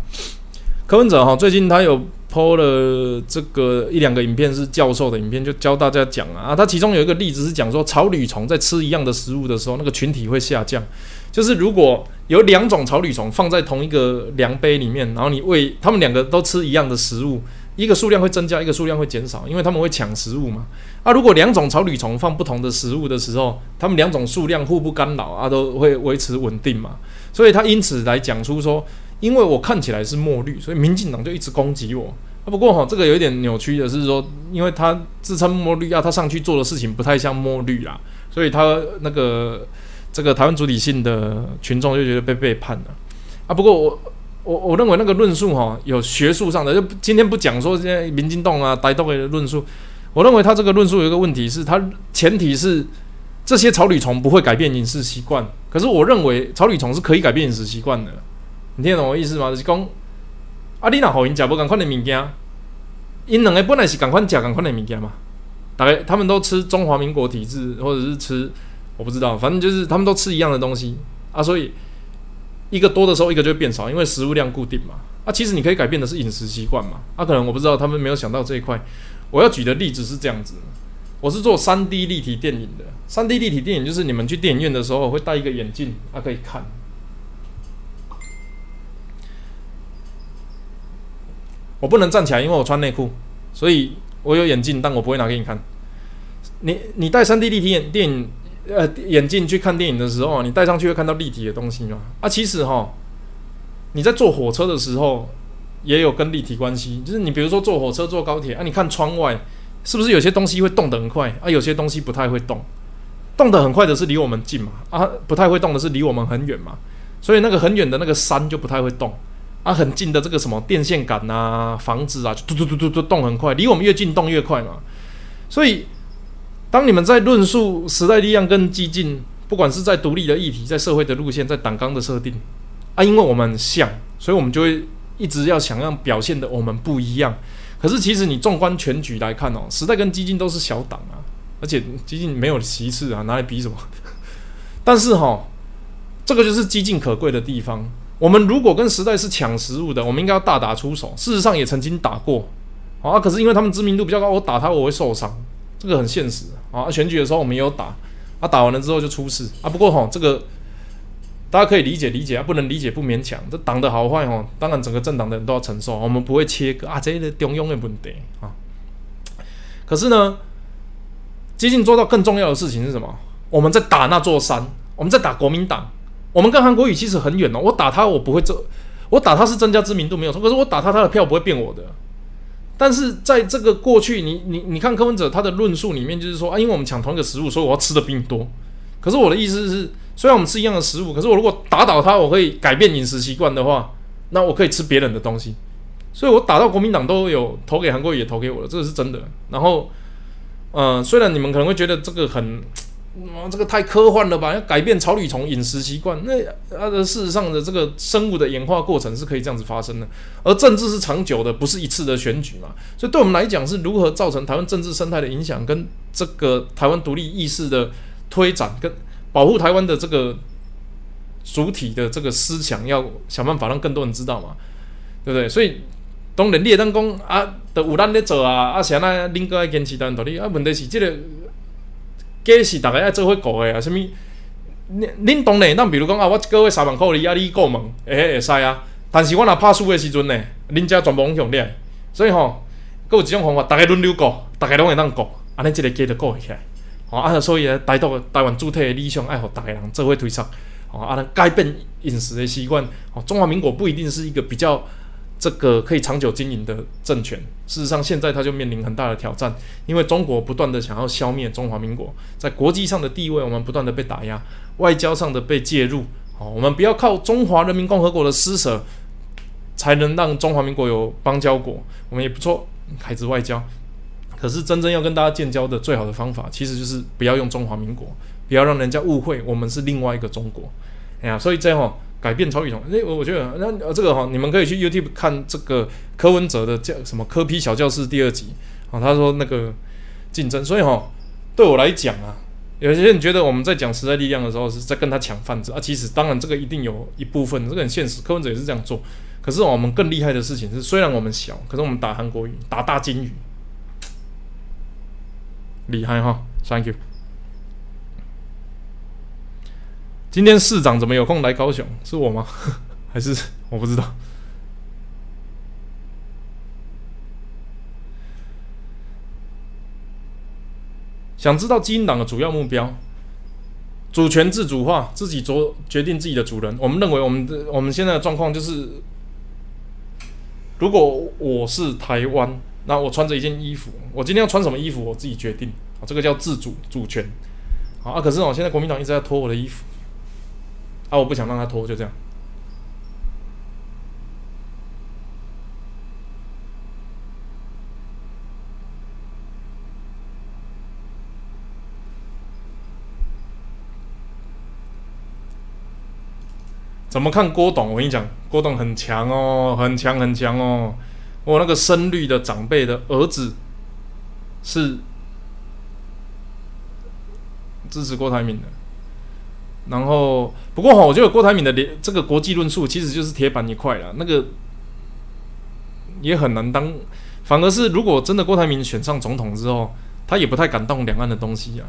柯文哲哈，最近他有播了这个一两个影片，是教授的影片，就教大家讲啊。他其中有一个例子是讲说，草履虫在吃一样的食物的时候，那个群体会下降。就是如果有两种草履虫放在同一个量杯里面，然后你喂它们两个都吃一样的食物，一个数量会增加，一个数量会减少，因为它们会抢食物嘛。啊，如果两种草履虫放不同的食物的时候，它们两种数量互不干扰啊，都会维持稳定嘛。所以他因此来讲出说，因为我看起来是墨绿，所以民进党就一直攻击我。啊，不过哈，这个有一点扭曲的是说，因为他自称墨绿啊，他上去做的事情不太像墨绿啦，所以他那个。这个台湾主体性的群众就觉得被背叛了啊！不过我我我认为那个论述哈，有学术上的，就今天不讲说现在民进党啊、台独的论述。我认为他这个论述有一个问题是，他前提是这些草履虫不会改变饮食习惯。可是我认为草履虫是可以改变饮食习惯的。你听得懂我意思吗？就是讲啊，你若好因食不共款的物件，因两个本来是共款食共款的物件嘛，大概他们都吃中华民国体制，或者是吃。我不知道，反正就是他们都吃一样的东西啊，所以一个多的时候，一个就会变少，因为食物量固定嘛。啊，其实你可以改变的是饮食习惯嘛。啊，可能我不知道他们没有想到这一块。我要举的例子是这样子，我是做三 D 立体电影的。三 D 立体电影就是你们去电影院的时候会戴一个眼镜，啊，可以看。我不能站起来，因为我穿内裤，所以我有眼镜，但我不会拿给你看。你你戴三 D 立体眼电影。呃，眼镜去看电影的时候，你戴上去会看到立体的东西嘛？啊，其实哈，你在坐火车的时候也有跟立体关系。就是你比如说坐火车、坐高铁啊，你看窗外是不是有些东西会动得很快啊？有些东西不太会动，动得很快的是离我们近嘛？啊，不太会动的是离我们很远嘛？所以那个很远的那个山就不太会动啊，很近的这个什么电线杆啊、房子啊，就嘟嘟嘟嘟嘟动很快，离我们越近动越快嘛。所以。当你们在论述时代力量跟激进，不管是在独立的议题，在社会的路线，在党纲的设定啊，因为我们像，所以我们就会一直要想让表现的我们不一样。可是其实你纵观全局来看哦，时代跟激进都是小党啊，而且激进没有其次啊，拿来比什么？但是哈，这个就是激进可贵的地方。我们如果跟时代是抢食物的，我们应该要大打出手。事实上也曾经打过啊，可是因为他们知名度比较高，我打他我会受伤。这个很现实啊！选举的时候我们也有打，啊，打完了之后就出事啊。不过哈，这个大家可以理解理解啊，不能理解不勉强。这党的好坏哦，当然整个政党的人都要承受，我们不会切割啊，这个中庸的问题啊。可是呢，接近做到更重要的事情是什么？我们在打那座山，我们在打国民党，我们跟韩国瑜其实很远哦。我打他，我不会这，我打他是增加知名度没有错，可是我打他，他的票不会变我的。但是在这个过去，你你你看柯文哲他的论述里面就是说啊，因为我们抢同一个食物，所以我要吃的比你多。可是我的意思是，虽然我们吃一样的食物，可是我如果打倒他，我可以改变饮食习惯的话，那我可以吃别人的东西。所以我打到国民党都有投给韩国，也投给我了，这个是真的。然后，呃，虽然你们可能会觉得这个很。哇，这个太科幻了吧！要改变草履虫饮食习惯，那它的事实上的这个生物的演化过程是可以这样子发生的。而政治是长久的，不是一次的选举嘛。所以对我们来讲，是如何造成台湾政治生态的影响，跟这个台湾独立意识的推展，跟保护台湾的这个主体的这个思想，要想办法让更多人知道嘛，对不对？所以当然，列当讲啊，都有咱咧做啊，啊，现在恁哥爱坚持咱道理啊，问题是这个。计是大家爱做伙顾诶啊，什物？恁恁当然，咱比如讲啊，我一个月三万箍哩，啊，你顾问，会会使啊。但是我若拍输诶时阵呢，恁遮全部拢向掠，所以吼，佫有一种方法，大家轮流顾，大家拢会当顾，安尼即个家就顾会起来。吼啊，所以咧，台独台湾主体诶理想，爱互大家人做伙推出，吼啊，咱改变饮食诶习惯。吼，中华民国不一定是一个比较。这个可以长久经营的政权，事实上现在它就面临很大的挑战，因为中国不断的想要消灭中华民国，在国际上的地位，我们不断的被打压，外交上的被介入。好，我们不要靠中华人民共和国的施舍，才能让中华民国有邦交国，我们也不错，孩子外交。可是真正要跟大家建交的最好的方法，其实就是不要用中华民国，不要让人家误会我们是另外一个中国。哎呀，所以这样。改变曹雨桐，那我我觉得那呃这个哈，你们可以去 YouTube 看这个柯文哲的教什么科批小教室第二集。啊，他说那个竞争，所以哈对我来讲啊，有些人觉得我们在讲时代力量的时候是在跟他抢饭子啊，其实当然这个一定有一部分。这个很现实，柯文哲也是这样做，可是我们更厉害的事情是，虽然我们小，可是我们打韩国语打大金鱼，厉害哈，Thank you。今天市长怎么有空来高雄？是我吗？还是我不知道？想知道基因党的主要目标？主权自主化，自己做决定自己的主人。我们认为，我们的我们现在的状况就是，如果我是台湾，那我穿着一件衣服，我今天要穿什么衣服，我自己决定啊，这个叫自主主权。啊，可是哦，现在国民党一直在脱我的衣服。啊！我不想让他脱，就这样。怎么看郭董？我跟你讲，郭董很强哦，很强很强哦。我那个深绿的长辈的儿子是支持郭台铭的。然后，不过哈，我觉得郭台铭的连这个国际论述其实就是铁板一块了，那个也很难当。反而是如果真的郭台铭选上总统之后，他也不太敢动两岸的东西啊。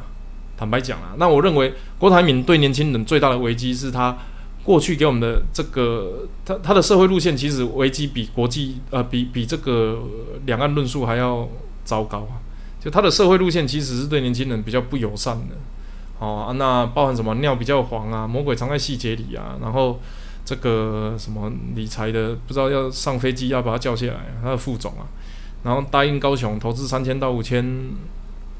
坦白讲啊，那我认为郭台铭对年轻人最大的危机是他过去给我们的这个他他的社会路线，其实危机比国际呃比比这个两岸论述还要糟糕啊。就他的社会路线其实是对年轻人比较不友善的。哦，那包含什么尿比较黄啊，魔鬼藏在细节里啊，然后这个什么理财的，不知道要上飞机要把他叫下来，他的副总啊，然后答应高雄投资三千到五千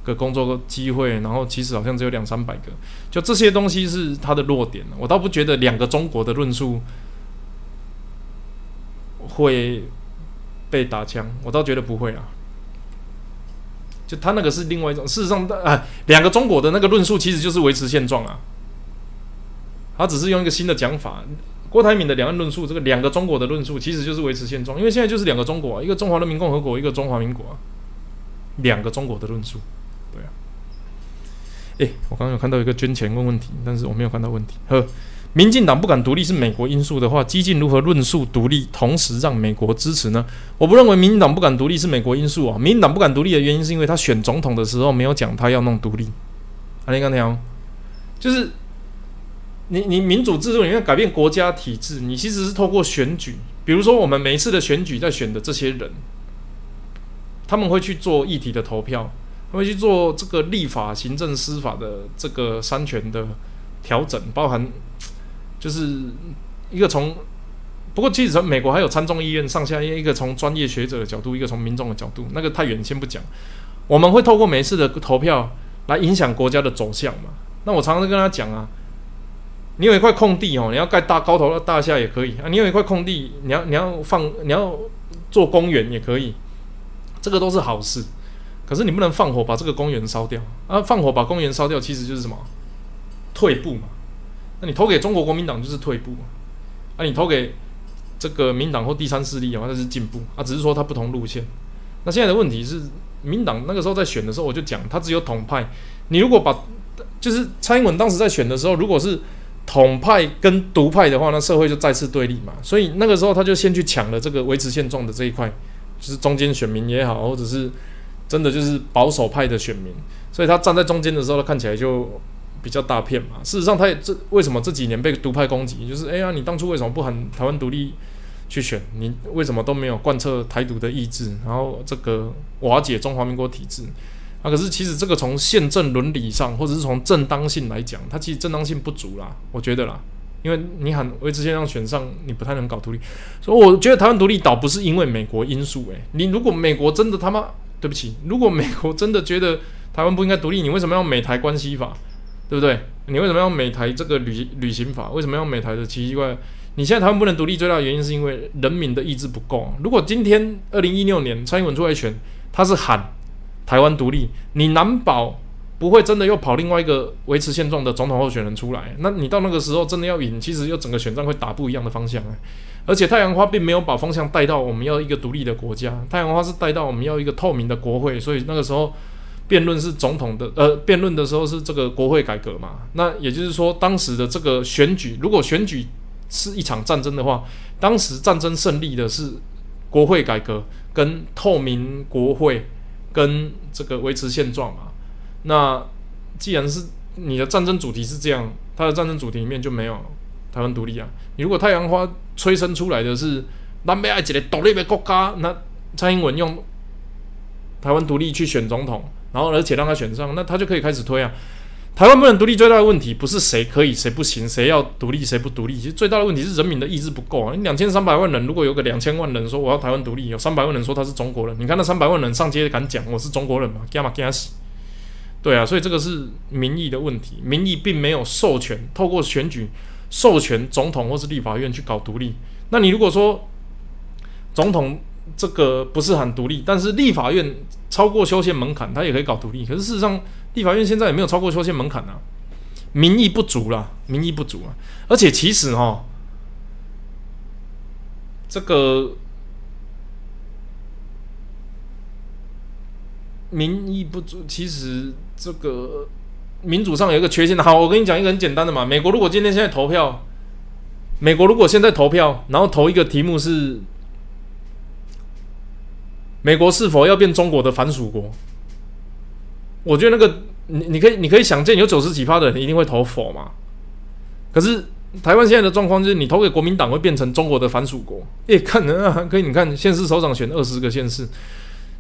个工作机会，然后其实好像只有两三百个，就这些东西是他的弱点。我倒不觉得两个中国的论述会被打枪，我倒觉得不会啊。就他那个是另外一种，事实上，啊，两个中国的那个论述其实就是维持现状啊。他只是用一个新的讲法，郭台铭的两岸论述，这个两个中国的论述其实就是维持现状，因为现在就是两个中国，一个中华人民共和国，一个中华民国，两个中国的论述，对啊。诶，我刚刚有看到一个捐钱问问题，但是我没有看到问题，呵。民进党不敢独立是美国因素的话，激进如何论述独立，同时让美国支持呢？我不认为民进党不敢独立是美国因素啊。民进党不敢独立的原因是因为他选总统的时候没有讲他要弄独立。阿林刚听，就是你你民主制度里面改变国家体制，你其实是透过选举，比如说我们每一次的选举在选的这些人，他们会去做议题的投票，他会去做这个立法、行政、司法的这个三权的调整，包含。就是一个从，不过其实美国还有参众议院上下一个从专业学者的角度，一个从民众的角度，那个太远先不讲。我们会透过每次的投票来影响国家的走向嘛？那我常常跟他讲啊，你有一块空地哦，你要盖大高楼大厦也可以啊，你有一块空地，你要你要放你要做公园也可以，这个都是好事。可是你不能放火把这个公园烧掉啊！放火把公园烧掉，其实就是什么？退步嘛。那你投给中国国民党就是退步嘛？啊，你投给这个民党或第三势力的话，那是进步啊。只是说它不同路线。那现在的问题是，民党那个时候在选的时候，我就讲，他只有统派。你如果把就是蔡英文当时在选的时候，如果是统派跟独派的话，那社会就再次对立嘛。所以那个时候他就先去抢了这个维持现状的这一块，就是中间选民也好，或者是。真的就是保守派的选民，所以他站在中间的时候，他看起来就比较大片嘛。事实上，他也这为什么这几年被独派攻击？就是哎呀，你当初为什么不喊台湾独立去选？你为什么都没有贯彻台独的意志？然后这个瓦解中华民国体制啊？可是其实这个从宪政伦理上，或者是从正当性来讲，它其实正当性不足啦，我觉得啦。因为你喊维持宪状选上，你不太能搞独立。所以我觉得台湾独立倒不是因为美国因素，诶，你如果美国真的他妈。对不起，如果美国真的觉得台湾不应该独立，你为什么要美台关系法？对不对？你为什么要美台这个旅旅行法？为什么要美台的奇奇怪？你现在台湾不能独立，最大的原因是因为人民的意志不够。如果今天二零一六年蔡英文出来选，他是喊台湾独立，你难保不会真的又跑另外一个维持现状的总统候选人出来。那你到那个时候真的要赢，其实又整个选战会打不一样的方向。而且太阳花并没有把方向带到我们要一个独立的国家，太阳花是带到我们要一个透明的国会，所以那个时候辩论是总统的，呃，辩论的时候是这个国会改革嘛。那也就是说，当时的这个选举，如果选举是一场战争的话，当时战争胜利的是国会改革跟透明国会跟这个维持现状嘛。那既然是你的战争主题是这样，它的战争主题里面就没有。台湾独立啊！你如果太阳花催生出来的是南北爱一个独立的国家，那蔡英文用台湾独立去选总统，然后而且让他选上，那他就可以开始推啊。台湾不能独立最大的问题不是谁可以谁不行，谁要独立谁不独立，其实最大的问题是人民的意志不够啊。你两千三百万人，如果有个两千万人说我要台湾独立，有三百万人说他是中国人，你看那三百万人上街敢讲我是中国人吗？干嘛干死？对啊，所以这个是民意的问题，民意并没有授权透过选举。授权总统或是立法院去搞独立，那你如果说总统这个不是很独立，但是立法院超过修宪门槛，他也可以搞独立。可是事实上，立法院现在也没有超过修宪门槛啊，民意不足了，民意不足啊。而且其实哈，这个民意不足，其实这个。民主上有一个缺陷的，好，我跟你讲一个很简单的嘛。美国如果今天现在投票，美国如果现在投票，然后投一个题目是美国是否要变中国的反属国，我觉得那个你你可以你可以想见，有九十几趴的人一定会投否嘛。可是台湾现在的状况就是，你投给国民党会变成中国的反属国，也可能啊。可以你看，县市首长选二十个县市。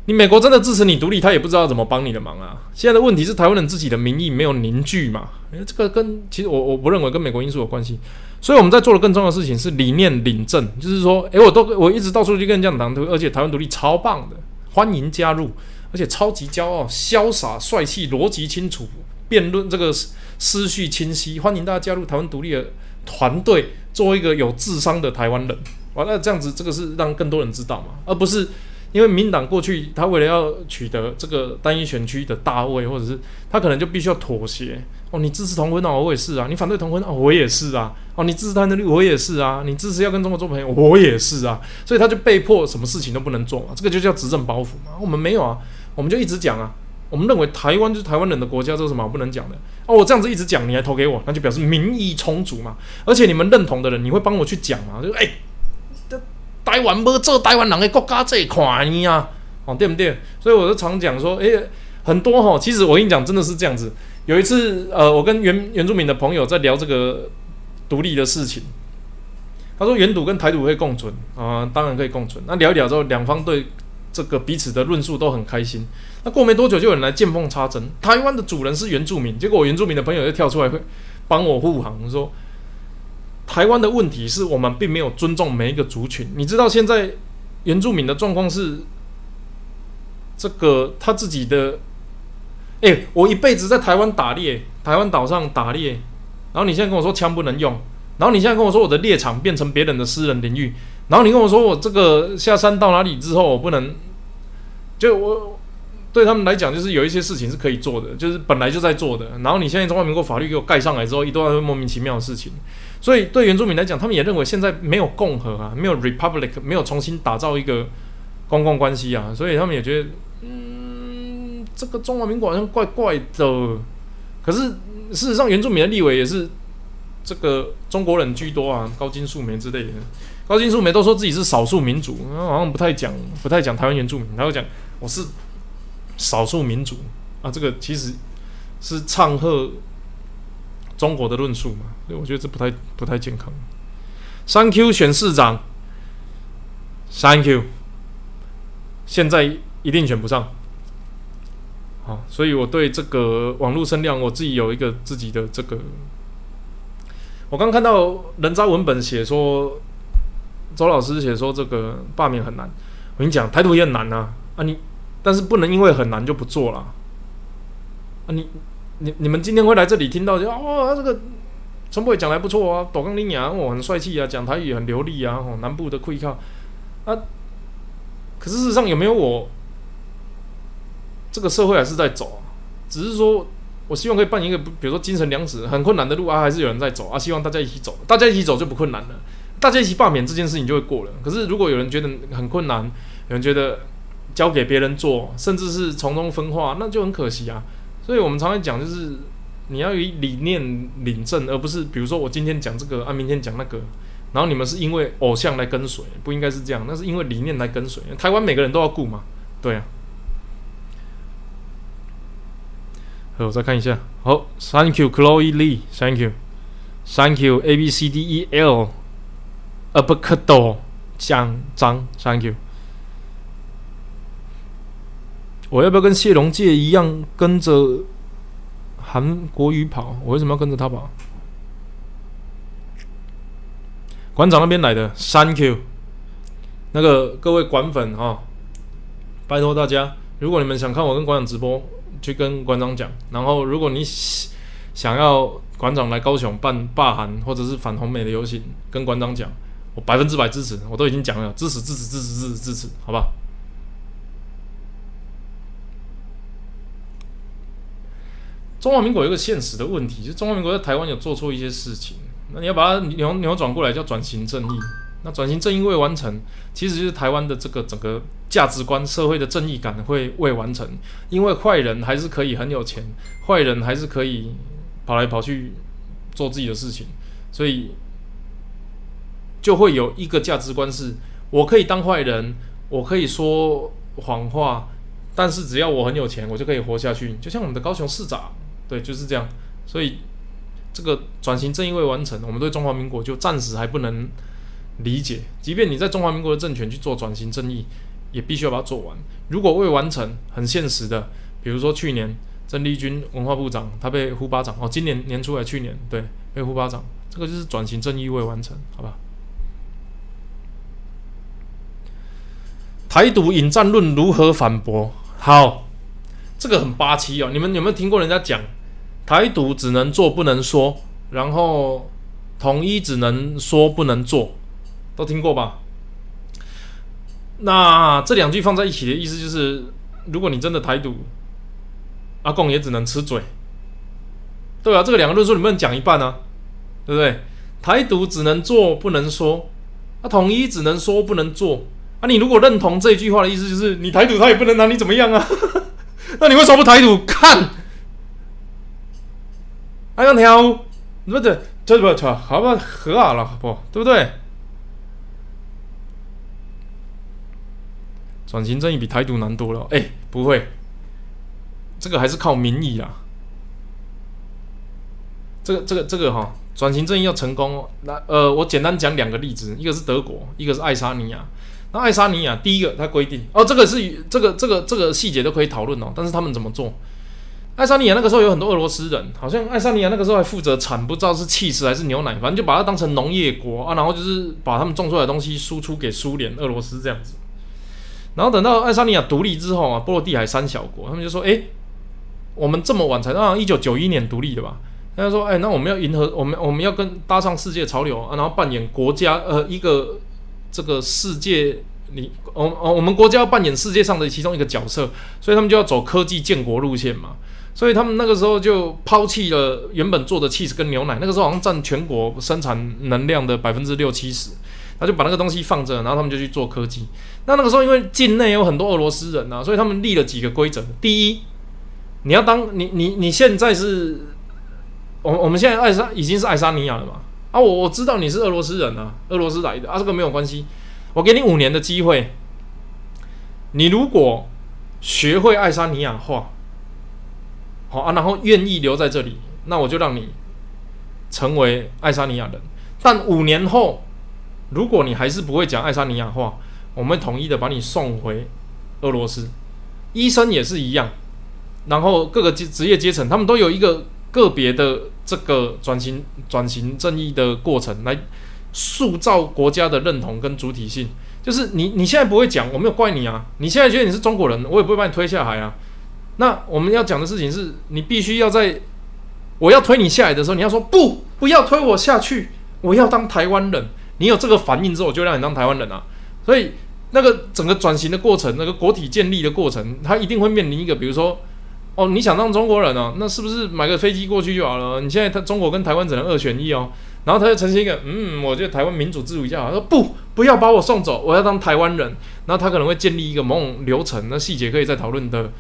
你美国真的支持你独立，他也不知道怎么帮你的忙啊！现在的问题是台湾人自己的民意没有凝聚嘛？因为这个跟其实我我不认为跟美国因素有关系，所以我们在做的更重要的事情是理念领证，就是说，诶，我都我一直到处去跟人家讲，而且台湾独立超棒的，欢迎加入，而且超级骄傲、潇洒、帅气、逻辑清楚、辩论这个思绪清晰，欢迎大家加入台湾独立的团队，做一个有智商的台湾人。完了这样子，这个是让更多人知道嘛，而不是。因为民党过去，他为了要取得这个单一选区的大位，或者是他可能就必须要妥协。哦，你支持同婚哦，我也是啊；你反对同婚啊，我也是啊。哦，你支持台湾独，我也是啊；你支持要跟中国做朋友，我也是啊。所以他就被迫什么事情都不能做嘛。这个就叫执政包袱嘛。我们没有啊，我们就一直讲啊。我们认为台湾就是台湾人的国家，这有什么不能讲的？哦，我这样子一直讲，你还投给我，那就表示民意充足嘛。而且你们认同的人，你会帮我去讲啊，就哎。台湾无做台湾人的国家这一块呢啊，哦对不对？所以我就常讲说，诶，很多哈，其实我跟你讲，真的是这样子。有一次，呃，我跟原原住民的朋友在聊这个独立的事情，他说原独跟台独会共存啊，当然可以共存。那聊一聊之后，两方对这个彼此的论述都很开心。那过没多久，就有人来见缝插针，台湾的主人是原住民，结果我原住民的朋友就跳出来会帮我护航，说。台湾的问题是我们并没有尊重每一个族群。你知道现在原住民的状况是这个他自己的，哎，我一辈子在台湾打猎，台湾岛上打猎，然后你现在跟我说枪不能用，然后你现在跟我说我的猎场变成别人的私人领域，然后你跟我说我这个下山到哪里之后我不能，就我。对他们来讲，就是有一些事情是可以做的，就是本来就在做的。然后你现在中华民国法律给我盖上来之后，一堆莫名其妙的事情。所以对原住民来讲，他们也认为现在没有共和啊，没有 republic，没有重新打造一个公共关系啊，所以他们也觉得，嗯，这个中华民国好像怪怪的。可是事实上，原住民的立委也是这个中国人居多啊，高金素梅之类的。高金素梅都说自己是少数民族，好像不太讲，不太讲台湾原住民，他会讲我是。少数民族啊，这个其实是唱和中国的论述嘛，所以我觉得这不太不太健康。Thank you 选市长，Thank you，现在一定选不上。好，所以我对这个网络声量，我自己有一个自己的这个。我刚看到人渣文本写说，周老师写说这个罢免很难。我跟你讲，台独也很难啊啊你。但是不能因为很难就不做了啊！你、你、你们今天会来这里听到就哦，这个陈博也讲的不错啊，抖钢林牙哦很帅气啊，讲台语很流利啊，哦南部的会靠啊。可是事实上有没有我这个社会还是在走？只是说我希望可以办一个，比如说精神粮食很困难的路啊，还是有人在走啊。希望大家一起走，大家一起走就不困难了，大家一起罢免这件事情就会过了。可是如果有人觉得很困难，有人觉得。交给别人做，甚至是从中分化，那就很可惜啊。所以我们常常讲，就是你要以理念领证，而不是比如说我今天讲这个，啊，明天讲那个，然后你们是因为偶像来跟随，不应该是这样。那是因为理念来跟随。台湾每个人都要顾嘛，对啊。好，我再看一下。好，Thank you, Chloe Lee. Thank you, Thank you, A B C D E L. Abacado 奖章，Thank you. 我要不要跟谢龙介一样跟着韩国瑜跑？我为什么要跟着他跑？馆长那边来的，Thank you。那个各位馆粉啊，拜托大家，如果你们想看我跟馆长直播，去跟馆长讲。然后，如果你想要馆长来高雄办罢韩或者是反红美的游行，跟馆长讲，我百分之百支持。我都已经讲了，支持支持支持支持支持，好吧？中华民国有一个现实的问题，就是中华民国在台湾有做错一些事情，那你要把它扭扭转过来，叫转型正义。那转型正义未完成，其实就是台湾的这个整个价值观、社会的正义感会未完成。因为坏人还是可以很有钱，坏人还是可以跑来跑去做自己的事情，所以就会有一个价值观是：我可以当坏人，我可以说谎话，但是只要我很有钱，我就可以活下去。就像我们的高雄市长。对，就是这样。所以这个转型正义未完成，我们对中华民国就暂时还不能理解。即便你在中华民国的政权去做转型正义，也必须要把它做完。如果未完成，很现实的，比如说去年郑丽君文化部长他被呼巴掌，哦，今年年初还去年对被呼巴掌，这个就是转型正义未完成，好吧？台独引战论如何反驳？好，这个很八七哦。你们有没有听过人家讲？台独只能做不能说，然后统一只能说不能做，都听过吧？那这两句放在一起的意思就是，如果你真的台独，阿贡也只能吃嘴，对啊，这个两个论述你不能讲一半啊，对不对？台独只能做不能说，那统一只能说不能做，啊，你如果认同这句话的意思，就是你台独他也不能拿你怎么样啊？那你为什么不台独？看。哎呀，跳，不对，这不错，好吧，和好了，不，对不对？转型正义比台独难多了。哎，不会，这个还是靠民意啊。这个，这个，这个哈，转型正义要成功，那呃，我简单讲两个例子，一个是德国，一个是爱沙尼亚。那爱沙尼亚第一个，它规定哦，这个是这个这个这个细节都可以讨论哦，但是他们怎么做？爱沙尼亚那个时候有很多俄罗斯人，好像爱沙尼亚那个时候还负责产，不知道是气势还是牛奶，反正就把它当成农业国啊，然后就是把他们种出来的东西输出给苏联、俄罗斯这样子。然后等到爱沙尼亚独立之后啊，波罗的海三小国，他们就说：“哎，我们这么晚才，到一九九一年独立的吧？”他就说：“哎，那我们要迎合我们，我们要跟搭上世界潮流啊，然后扮演国家呃一个这个世界里，我哦我们国家要扮演世界上的其中一个角色，所以他们就要走科技建国路线嘛。”所以他们那个时候就抛弃了原本做的 cheese 跟牛奶，那个时候好像占全国生产能量的百分之六七十，他就把那个东西放着，然后他们就去做科技。那那个时候因为境内有很多俄罗斯人啊，所以他们立了几个规则：第一，你要当你你你现在是，我我们现在爱沙已经是爱沙尼亚了嘛？啊，我我知道你是俄罗斯人啊，俄罗斯来的啊，这个没有关系，我给你五年的机会，你如果学会爱沙尼亚话。好啊，然后愿意留在这里，那我就让你成为爱沙尼亚人。但五年后，如果你还是不会讲爱沙尼亚话，我们统一的把你送回俄罗斯。医生也是一样，然后各个职职业阶层，他们都有一个个别的这个转型转型正义的过程，来塑造国家的认同跟主体性。就是你你现在不会讲，我没有怪你啊。你现在觉得你是中国人，我也不会把你推下海啊。那我们要讲的事情是，你必须要在我要推你下来的时候，你要说不，不要推我下去，我要当台湾人。你有这个反应之后，我就让你当台湾人啊。所以那个整个转型的过程，那个国体建立的过程，它一定会面临一个，比如说，哦，你想当中国人哦，那是不是买个飞机过去就好了？你现在他中国跟台湾只能二选一哦。然后他就呈现一个，嗯，我觉得台湾民主制度一下好。他说不，不要把我送走，我要当台湾人。然后他可能会建立一个某种流程，那细节可以再讨论的。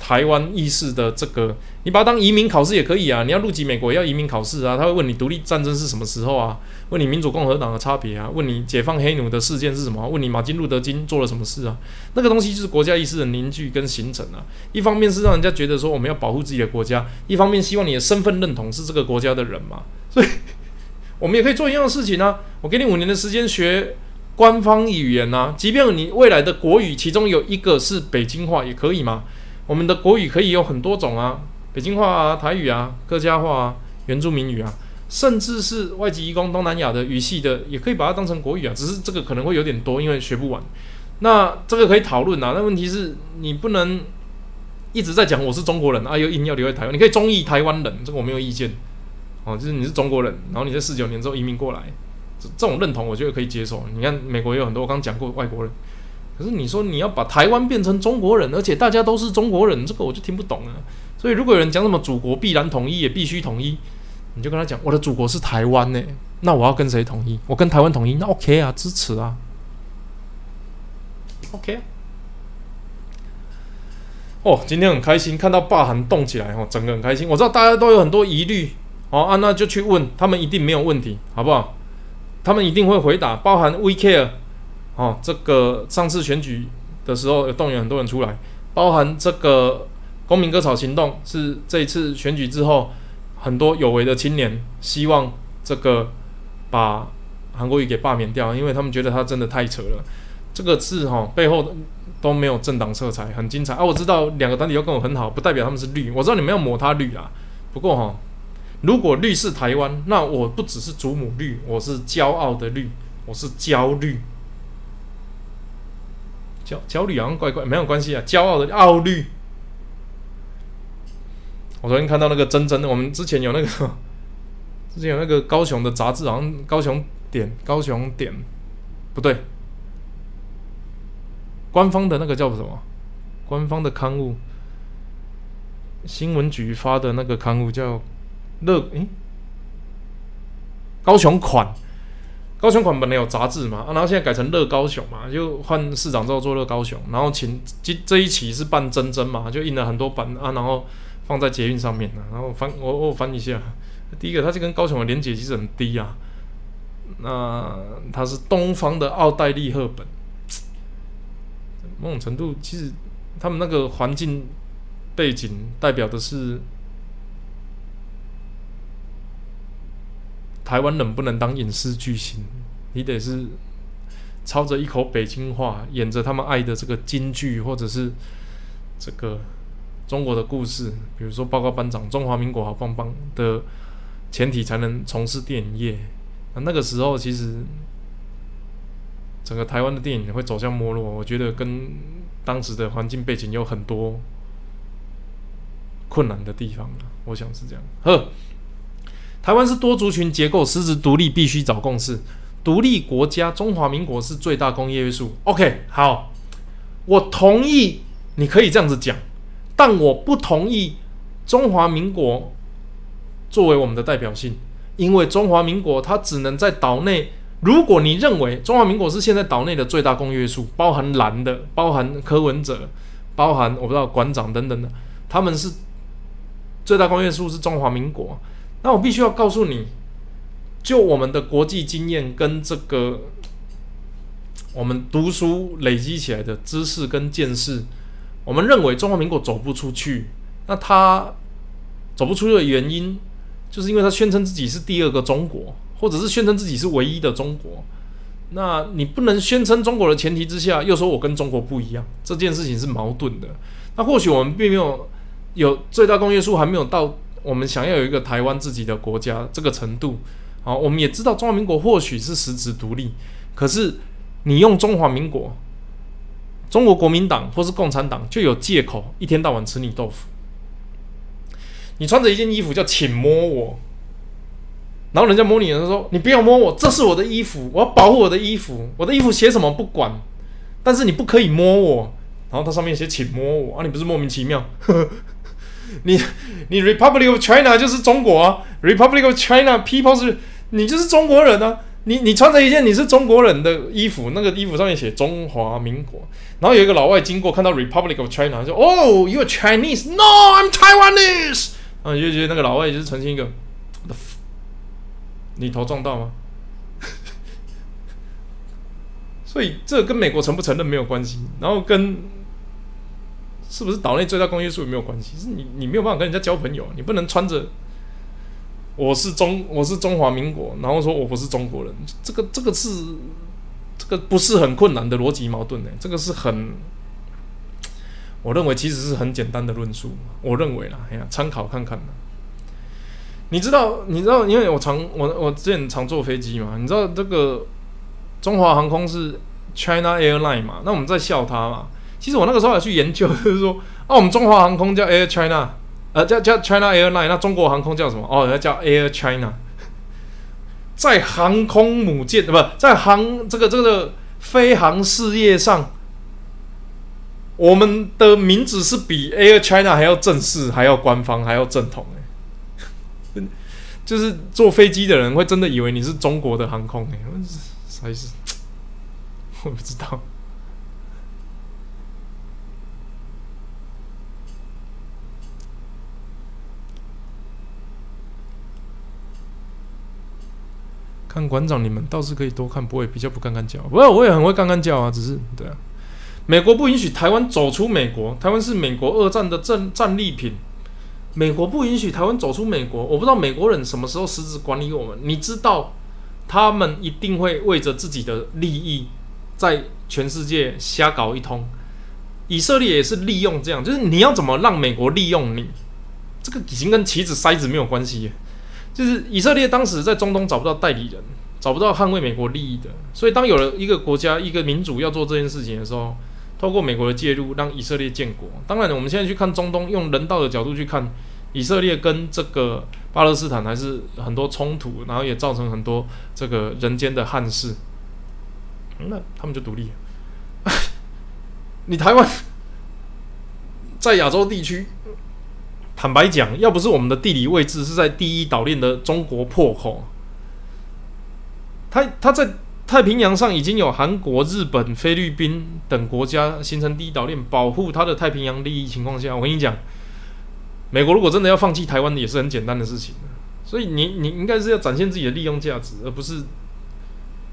台湾意识的这个，你把它当移民考试也可以啊。你要入籍美国，要移民考试啊。他会问你独立战争是什么时候啊？问你民主共和党的差别啊？问你解放黑奴的事件是什么？问你马丁路德金做了什么事啊？那个东西就是国家意识的凝聚跟形成啊。一方面是让人家觉得说我们要保护自己的国家，一方面希望你的身份认同是这个国家的人嘛。所以，我们也可以做一样的事情啊。我给你五年的时间学官方语言啊，即便你未来的国语其中有一个是北京话，也可以吗？我们的国语可以有很多种啊，北京话啊、台语啊、客家话啊、原住民语啊，甚至是外籍移工东南亚的语系的，也可以把它当成国语啊。只是这个可能会有点多，因为学不完。那这个可以讨论啊。那问题是你不能一直在讲我是中国人啊，又硬要留在台湾。你可以中意台湾人，这个我没有意见。哦，就是你是中国人，然后你在四九年之后移民过来，这这种认同我觉得可以接受。你看美国有很多，我刚讲过外国人。可是你说你要把台湾变成中国人，而且大家都是中国人，这个我就听不懂了。所以如果有人讲什么祖国必然统一，也必须统一，你就跟他讲，我的祖国是台湾呢，那我要跟谁统一？我跟台湾统一，那 OK 啊，支持啊，OK。哦，今天很开心，看到霸韩动起来哦，整个很开心。我知道大家都有很多疑虑，哦啊，那就去问他们，一定没有问题，好不好？他们一定会回答，包含 We Care。哦，这个上次选举的时候有动员很多人出来，包含这个公民割草行动，是这一次选举之后很多有为的青年希望这个把韩国瑜给罢免掉，因为他们觉得他真的太扯了。这个字哈背后都没有政党色彩，很精彩啊！我知道两个团体要跟我很好，不代表他们是绿。我知道你们要抹他绿啊，不过哈，如果绿是台湾，那我不只是祖母绿，我是骄傲的绿，我是焦虑。焦焦虑好像怪怪，没有关系啊。骄傲的傲虑。我昨天看到那个真真的，我们之前有那个，之前有那个高雄的杂志，好像高雄点高雄点不对，官方的那个叫什么？官方的刊物，新闻局发的那个刊物叫乐诶，高雄款。高雄款本来有杂志嘛，然后现在改成乐高雄嘛，就换市长之后做乐高雄，然后请这这一期是办真真嘛，就印了很多版啊，然后放在捷运上面然后翻我我翻一下，第一个它就跟高雄的连接其实很低啊，那它是东方的奥黛丽赫本，某种程度其实他们那个环境背景代表的是。台湾人不能当影视巨星，你得是操着一口北京话，演着他们爱的这个京剧，或者是这个中国的故事，比如说报告班长，中华民国好棒棒的前提才能从事电影业。那那个时候其实整个台湾的电影会走向没落，我觉得跟当时的环境背景有很多困难的地方我想是这样。呵，台湾是多族群结构，实质独立必须找共识。独立国家中华民国是最大公约数。OK，好，我同意你可以这样子讲。但我不同意中华民国作为我们的代表性，因为中华民国它只能在岛内。如果你认为中华民国是现在岛内的最大公约数，包含蓝的，包含柯文哲，包含我不知道馆长等等的，他们是最大公约数是中华民国，那我必须要告诉你，就我们的国际经验跟这个我们读书累积起来的知识跟见识。我们认为中华民国走不出去，那他走不出去的原因，就是因为他宣称自己是第二个中国，或者是宣称自己是唯一的中国。那你不能宣称中国的前提之下，又说我跟中国不一样，这件事情是矛盾的。那或许我们并没有有最大公约数，还没有到我们想要有一个台湾自己的国家这个程度。好，我们也知道中华民国或许是实质独立，可是你用中华民国。中国国民党或是共产党就有借口一天到晚吃你豆腐。你穿着一件衣服叫“请摸我”，然后人家摸你，人说：“你不要摸我，这是我的衣服，我要保护我的衣服，我的衣服写什么不管，但是你不可以摸我。”然后它上面写“请摸我”，啊，你不是莫名其妙？呵 呵你你 Republic of China 就是中国啊，Republic of China people 是，你就是中国人啊。你你穿着一件你是中国人的衣服，那个衣服上面写中华民国，然后有一个老外经过看到 Republic of China，说哦，You are Chinese？No，I'm Taiwanese。啊就觉得那个老外就是呈现一个，你头撞到吗？所以这跟美国承不承认没有关系，然后跟是不是岛内最大公约数也没有关系，是你你没有办法跟人家交朋友，你不能穿着。我是中我是中华民国，然后说我不是中国人，这个这个是这个不是很困难的逻辑矛盾呢？这个是很，我认为其实是很简单的论述，我认为啦，哎呀，参考看看你知道你知道，因为我常我我之前常坐飞机嘛，你知道这个中华航空是 China Airline 嘛？那我们在笑它嘛？其实我那个时候还去研究，就是说啊，我们中华航空叫 Air China。呃，叫叫 China Airline，那中国航空叫什么？哦，那叫 Air China。在航空母舰，不在航这个这个飞航事业上，我们的名字是比 Air China 还要正式，还要官方，还要正统。哎，就是坐飞机的人会真的以为你是中国的航空。哎，啥意思我不知道。看馆长，你们倒是可以多看，不会比较不干干叫。不过我也很会干干叫啊，只是对啊。美国不允许台湾走出美国，台湾是美国二战的战战利品。美国不允许台湾走出美国，我不知道美国人什么时候实质管理我们。你知道，他们一定会为着自己的利益，在全世界瞎搞一通。以色列也是利用这样，就是你要怎么让美国利用你，这个已经跟棋子筛子没有关系。就是以色列当时在中东找不到代理人，找不到捍卫美国利益的，所以当有了一个国家、一个民主要做这件事情的时候，透过美国的介入，让以色列建国。当然，我们现在去看中东，用人道的角度去看，以色列跟这个巴勒斯坦还是很多冲突，然后也造成很多这个人间的憾事。那他们就独立。你台湾在亚洲地区。坦白讲，要不是我们的地理位置是在第一岛链的中国破口，它它在太平洋上已经有韩国、日本、菲律宾等国家形成第一岛链，保护它的太平洋利益情况下，我跟你讲，美国如果真的要放弃台湾，也是很简单的事情。所以你你应该是要展现自己的利用价值，而不是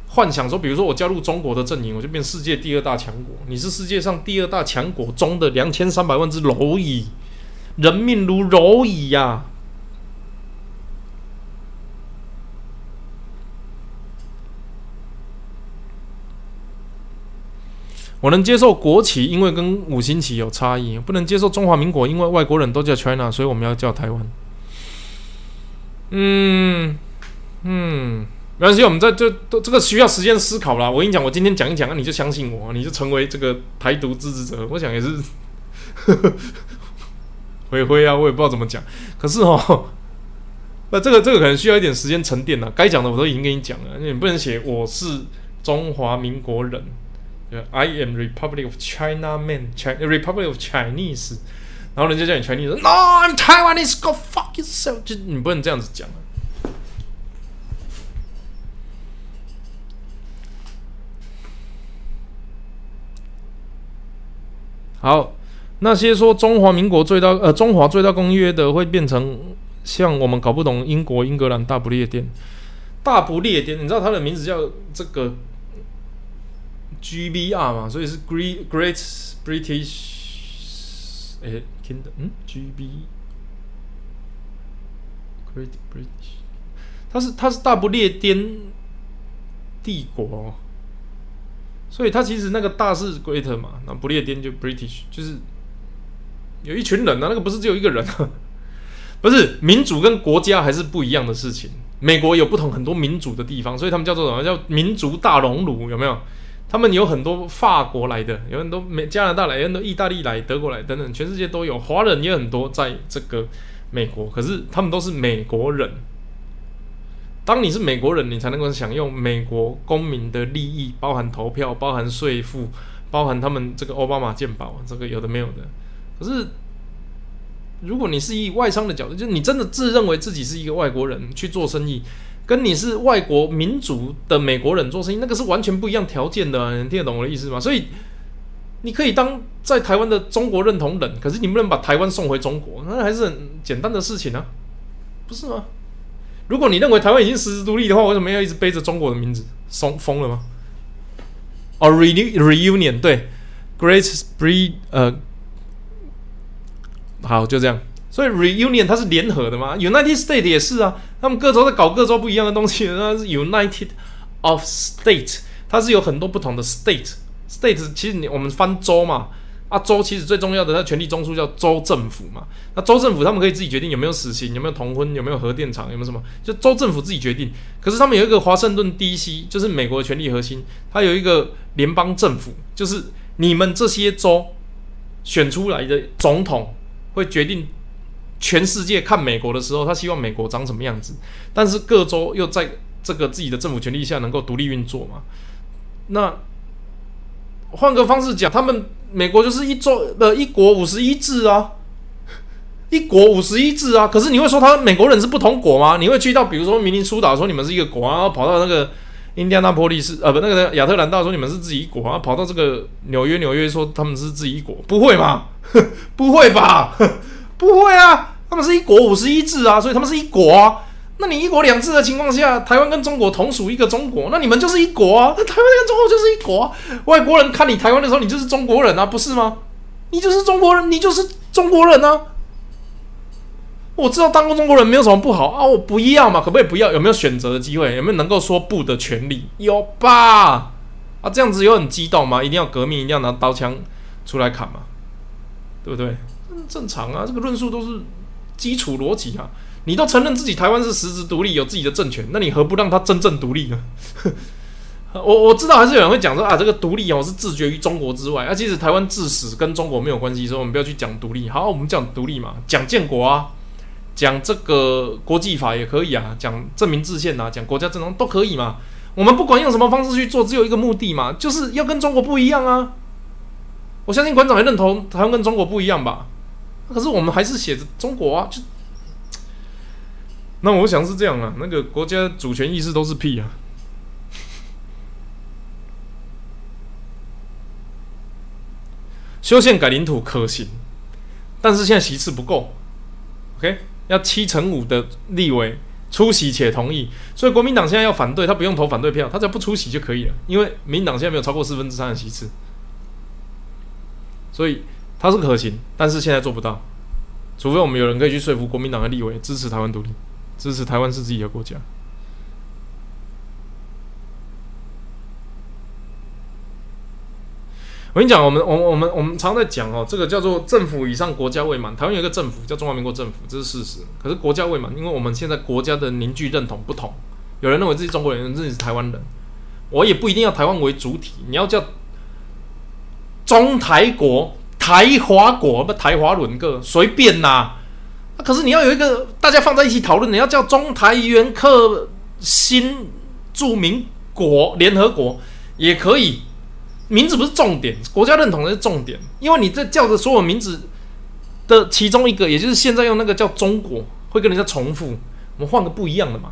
幻想说，比如说我加入中国的阵营，我就变世界第二大强国。你是世界上第二大强国中的两千三百万只蝼蚁。人命如蝼蚁呀！我能接受国旗，因为跟五星旗有差异；不能接受中华民国，因为外国人都叫 China，所以我们要叫台湾。嗯嗯，没关系，我们在这都这个需要时间思考啦。我跟你讲，我今天讲一讲，你就相信我，你就成为这个台独支持者。我想也是，灰灰啊，我也不知道怎么讲。可是哦，那这个这个可能需要一点时间沉淀了。该讲的我都已经跟你讲了，你不能写我是中华民国人。I am Republic of China man, Republic of Chinese，然后人家叫你 Chinese，No，I'm Taiwanese，Go fuck yourself，就你不能这样子讲啊。好，那些说中华民国最大呃中华最大公约的，会变成像我们搞不懂英国英格兰大不列颠，大不列颠，你知道它的名字叫这个？GBR 嘛，所以是 Great Great British，哎，听的，嗯，GB Great British，它是它是大不列颠帝国，所以它其实那个大是 Great 嘛，那不列颠就 British，就是有一群人啊，那个不是只有一个人啊，不是民主跟国家还是不一样的事情。美国有不同很多民主的地方，所以他们叫做什么叫民族大熔炉，有没有？他们有很多法国来的，有很多美加拿大来，有很多意大利来、德国来等等，全世界都有。华人也很多，在这个美国，可是他们都是美国人。当你是美国人，你才能够享用美国公民的利益，包含投票、包含税负、包含他们这个奥巴马健保，这个有的没有的。可是，如果你是以外商的角度，就是你真的自认为自己是一个外国人去做生意。跟你是外国民族的美国人做生意，那个是完全不一样条件的，你听得懂我的意思吗？所以你可以当在台湾的中国认同人，可是你不能把台湾送回中国，那还是很简单的事情啊，不是吗？如果你认为台湾已经实质独立的话，为什么要一直背着中国的名字？疯疯了吗？哦，reunion 对，Great Britain，呃，好，就这样。所以 reunion 它是联合的嘛，United States 也是啊，他们各州在搞各州不一样的东西，那是 United of State，它是有很多不同的 state，state 其实你我们翻州嘛，啊州其实最重要的它权力中枢叫州政府嘛，那州政府他们可以自己决定有没有死刑，有没有同婚，有没有核电厂，有没有什么，就州政府自己决定。可是他们有一个华盛顿 DC，就是美国的权力核心，它有一个联邦政府，就是你们这些州选出来的总统会决定。全世界看美国的时候，他希望美国长什么样子？但是各州又在这个自己的政府权力下能够独立运作嘛？那换个方式讲，他们美国就是一州呃一国五十一制啊，一国五十一制啊。可是你会说他美国人是不同国吗？你会去到比如说明尼苏达说你们是一个国，然后跑到那个印第安纳波利斯呃不那个亚特兰大说你们是自己一国，然后跑到这个纽约纽约说他们是自己一国，不会吗？不会吧？不会啊，他们是一国五十一制啊，所以他们是一国啊。那你一国两制的情况下，台湾跟中国同属一个中国，那你们就是一国啊。台湾跟中国就是一国，外国人看你台湾的时候，你就是中国人啊，不是吗？你就是中国人，你就是中国人啊。我知道当过中国人没有什么不好啊，我不要嘛，可不可以不要？有没有选择的机会？有没有能够说不的权利？有吧？啊，这样子有很激动吗？一定要革命，一定要拿刀枪出来砍嘛，对不对？正常啊，这个论述都是基础逻辑啊。你都承认自己台湾是实质独立，有自己的政权，那你何不让它真正独立呢？我我知道还是有人会讲说啊，这个独立哦是自绝于中国之外啊。其实台湾自始跟中国没有关系，所以我们不要去讲独立。好，我们讲独立嘛，讲建国啊，讲这个国际法也可以啊，讲证明制宪啊，讲国家阵容都可以嘛。我们不管用什么方式去做，只有一个目的嘛，就是要跟中国不一样啊。我相信馆长也认同台湾跟中国不一样吧。可是我们还是写着中国啊，就那我想是这样啊，那个国家主权意识都是屁啊，修宪改领土可行，但是现在席次不够，OK，要七成五的立委出席且同意，所以国民党现在要反对，他不用投反对票，他只要不出席就可以了，因为民党现在没有超过四分之三的席次，所以。它是可行，但是现在做不到，除非我们有人可以去说服国民党的立委支持台湾独立，支持台湾是自己的国家。我跟你讲，我们我我们我们常在讲哦，这个叫做政府以上国家未满。台湾有一个政府叫中华民国政府，这是事实。可是国家未满，因为我们现在国家的凝聚认同不同，有人认为自己中国人，认识台湾人。我也不一定要台湾为主体，你要叫中台国、台华国，不台华轮个随便呐。可是你要有一个大家放在一起讨论，你要叫中台元客新著名国联合国也可以。名字不是重点，国家认同的是重点。因为你这叫的所有名字的其中一个，也就是现在用那个叫中国，会跟人家重复。我们换个不一样的嘛。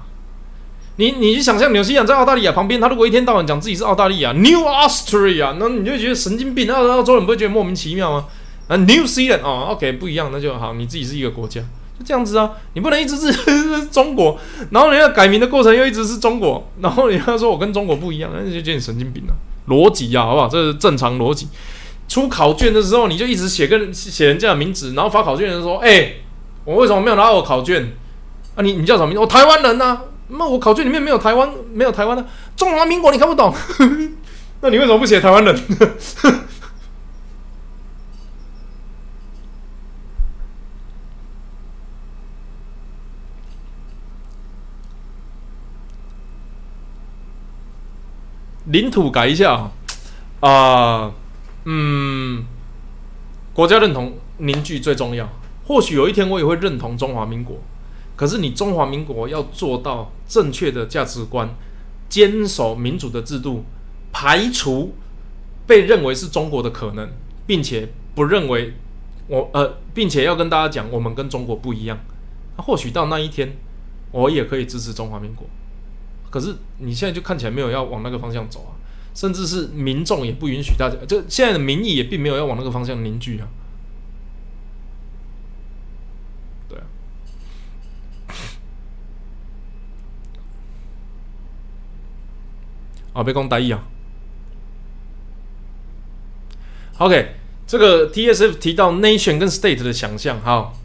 你你去想象纽西兰在澳大利亚旁边，他如果一天到晚讲自己是澳大利亚 New Australia，那你就觉得神经病。那澳洲人不会觉得莫名其妙吗？啊，New Zealand 哦，OK 不一样，那就好。你自己是一个国家，就这样子啊。你不能一直是 中国，然后人家改名的过程又一直是中国，然后人家说我跟中国不一样，那就觉得你神经病了。逻辑呀，好不好？这是正常逻辑。出考卷的时候，你就一直写跟写人家的名字，然后发考卷的人说：“哎，我为什么没有拿到我考卷？啊，你你叫什么名字？我台湾人呐。那我考卷里面没有台湾，没有台湾的中华民国，你看不懂？那你为什么不写台湾人？领土改一下啊，嗯，国家认同凝聚最重要。或许有一天我也会认同中华民国，可是你中华民国要做到正确的价值观，坚守民主的制度，排除被认为是中国的可能，并且不认为我呃，并且要跟大家讲我们跟中国不一样。那或许到那一天，我也可以支持中华民国。可是你现在就看起来没有要往那个方向走啊，甚至是民众也不允许大家，就现在的民意也并没有要往那个方向凝聚啊。对啊，啊，别讲大意啊。OK，这个 TSF 提到 nation 跟 state 的想象，好，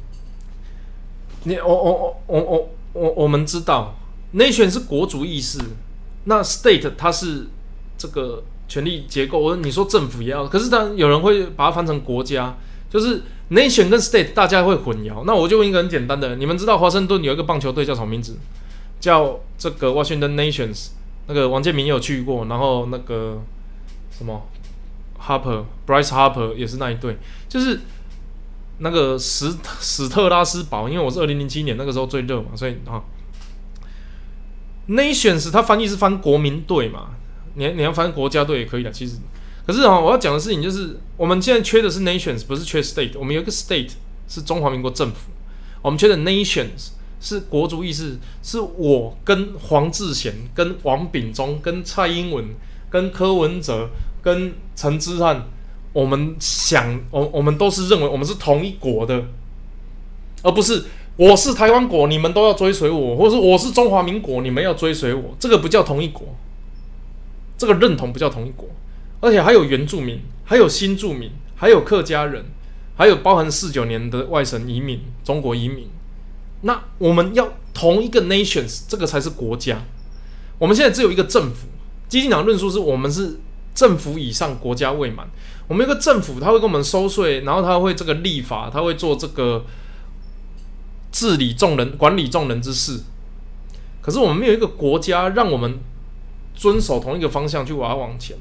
你我我我我我我我们知道。Nation 是国族意识，那 State 它是这个权力结构。我说你说政府也要，可是当有人会把它翻成国家，就是 Nation 跟 State 大家会混淆。那我就问一个很简单的，你们知道华盛顿有一个棒球队叫什么名字？叫这个 Washington Nations。那个王建民有去过，然后那个什么 Harper Bryce Harper 也是那一队，就是那个史史特拉斯堡。因为我是二零零七年那个时候最热嘛，所以啊。Nations，它翻译是翻国民队嘛？你你要翻国家队也可以的，其实。可是啊，我要讲的事情就是，我们现在缺的是 Nations，不是缺 State。我们有个 State 是中华民国政府，我们缺的 Nations 是国族意识，是我跟黄志贤、跟王炳忠、跟蔡英文、跟柯文哲、跟陈之汉，我们想，我我们都是认为我们是同一国的，而不是。我是台湾国，你们都要追随我；或者是我是中华民国，你们要追随我。这个不叫同一国，这个认同不叫同一国，而且还有原住民，还有新住民，还有客家人，还有包含四九年的外省移民、中国移民。那我们要同一个 nations，这个才是国家。我们现在只有一个政府，基金党论述是我们是政府以上，国家未满。我们有个政府，他会给我们收税，然后他会这个立法，他会做这个。治理众人、管理众人之事，可是我们没有一个国家让我们遵守同一个方向去往往前，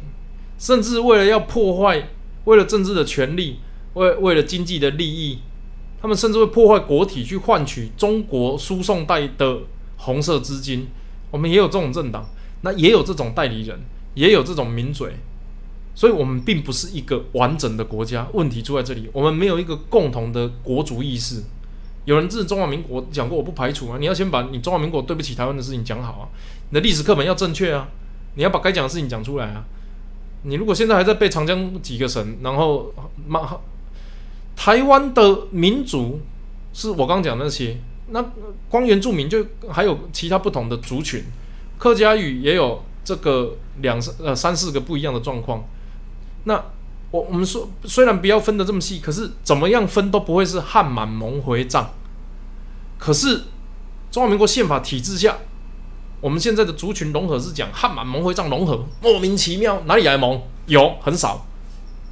甚至为了要破坏，为了政治的权利，为为了经济的利益，他们甚至会破坏国体去换取中国输送带的红色资金。我们也有这种政党，那也有这种代理人，也有这种名嘴，所以我们并不是一个完整的国家。问题出在这里，我们没有一个共同的国族意识。有人支持中华民国，讲过我不排除啊。你要先把你中华民国对不起台湾的事情讲好啊。你的历史课本要正确啊。你要把该讲的事情讲出来啊。你如果现在还在背长江几个省，然后骂台湾的民族是我刚讲那些，那光原住民就还有其他不同的族群，客家语也有这个两三呃三四个不一样的状况。那我我们说虽然不要分得这么细，可是怎么样分都不会是汉满蒙回藏。可是，中华民国宪法体制下，我们现在的族群融合是讲汉满蒙回藏融合，莫名其妙，哪里来蒙？有很少，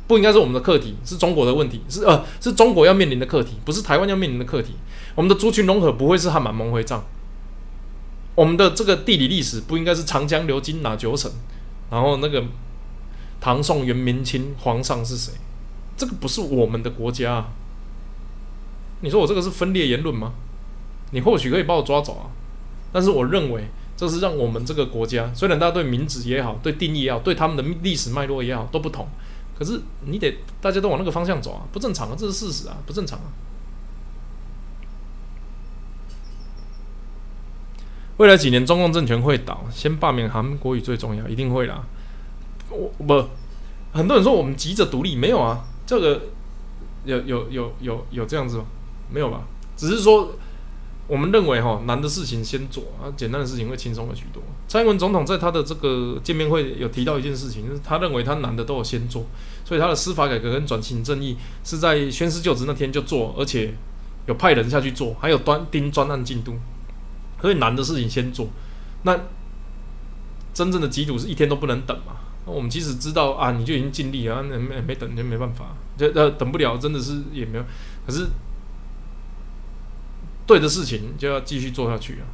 不应该是我们的课题，是中国的问题，是呃是中国要面临的课题，不是台湾要面临的课题。我们的族群融合不会是汉满蒙回藏，我们的这个地理历史不应该是长江流经哪九省，然后那个唐宋元明清皇上是谁？这个不是我们的国家。你说我这个是分裂言论吗？你或许可以把我抓走啊，但是我认为这是让我们这个国家，虽然大家对名字也好，对定义也好，对他们的历史脉络也好都不同，可是你得大家都往那个方向走啊，不正常啊，这是事实啊，不正常啊。未来几年中共政权会倒，先罢免韩国语最重要，一定会啦。我不，很多人说我们急着独立，没有啊，这个有有有有有这样子吗？没有吧，只是说。我们认为哈难的事情先做啊，简单的事情会轻松了许多。蔡英文总统在他的这个见面会有提到一件事情，就是他认为他难的都有先做，所以他的司法改革跟转型正义是在宣誓就职那天就做，而且有派人下去做，还有端盯专案进度，所以难的事情先做。那真正的缉毒是一天都不能等嘛？那我们即使知道啊，你就已经尽力了，那没没等就没办法，就呃等不了，真的是也没有，可是。对的事情就要继续做下去啊！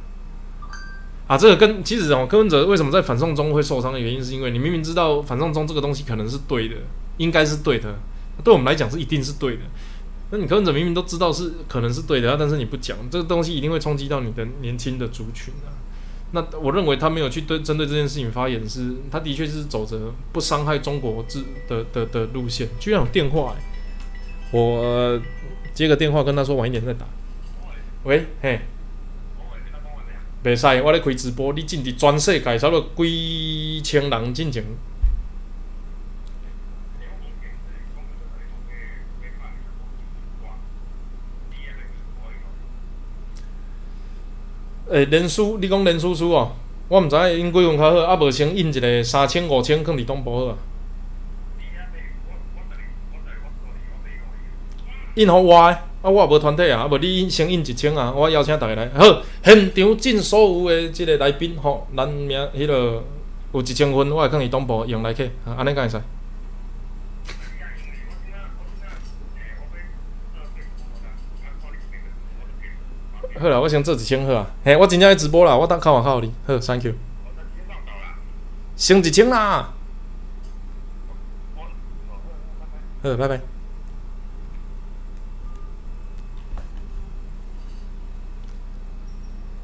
啊，这个跟其实哦，柯文哲为什么在反送中会受伤的原因，是因为你明明知道反送中这个东西可能是对的，应该是对的，对我们来讲是一定是对的。那你柯文哲明明都知道是可能是对的，但是你不讲，这个东西一定会冲击到你的年轻的族群啊。那我认为他没有去对针对这件事情发言，是他的确是走着不伤害中国之的的的路线。居然有电话，我接个电话跟他说晚一点再打。喂，嘿，袂使，我咧开直播，你进伫全世界差不多几千人进前。诶，连书，你讲连书书哦，我毋知影因几分较好，啊无先印一个三千五千放伫东部好啊。印互我。啊，我也无团体啊，啊无你先印一千啊，我邀请大家来。好，现场进所有的即个来宾吼，咱名迄个有一千分，我会放伊东部用来去，啊，安尼敢会使？好啦，我先做一千好啊。嘿，我真正要直播啦，我等靠外口你。好，Thank you。升一千啦。好，拜拜。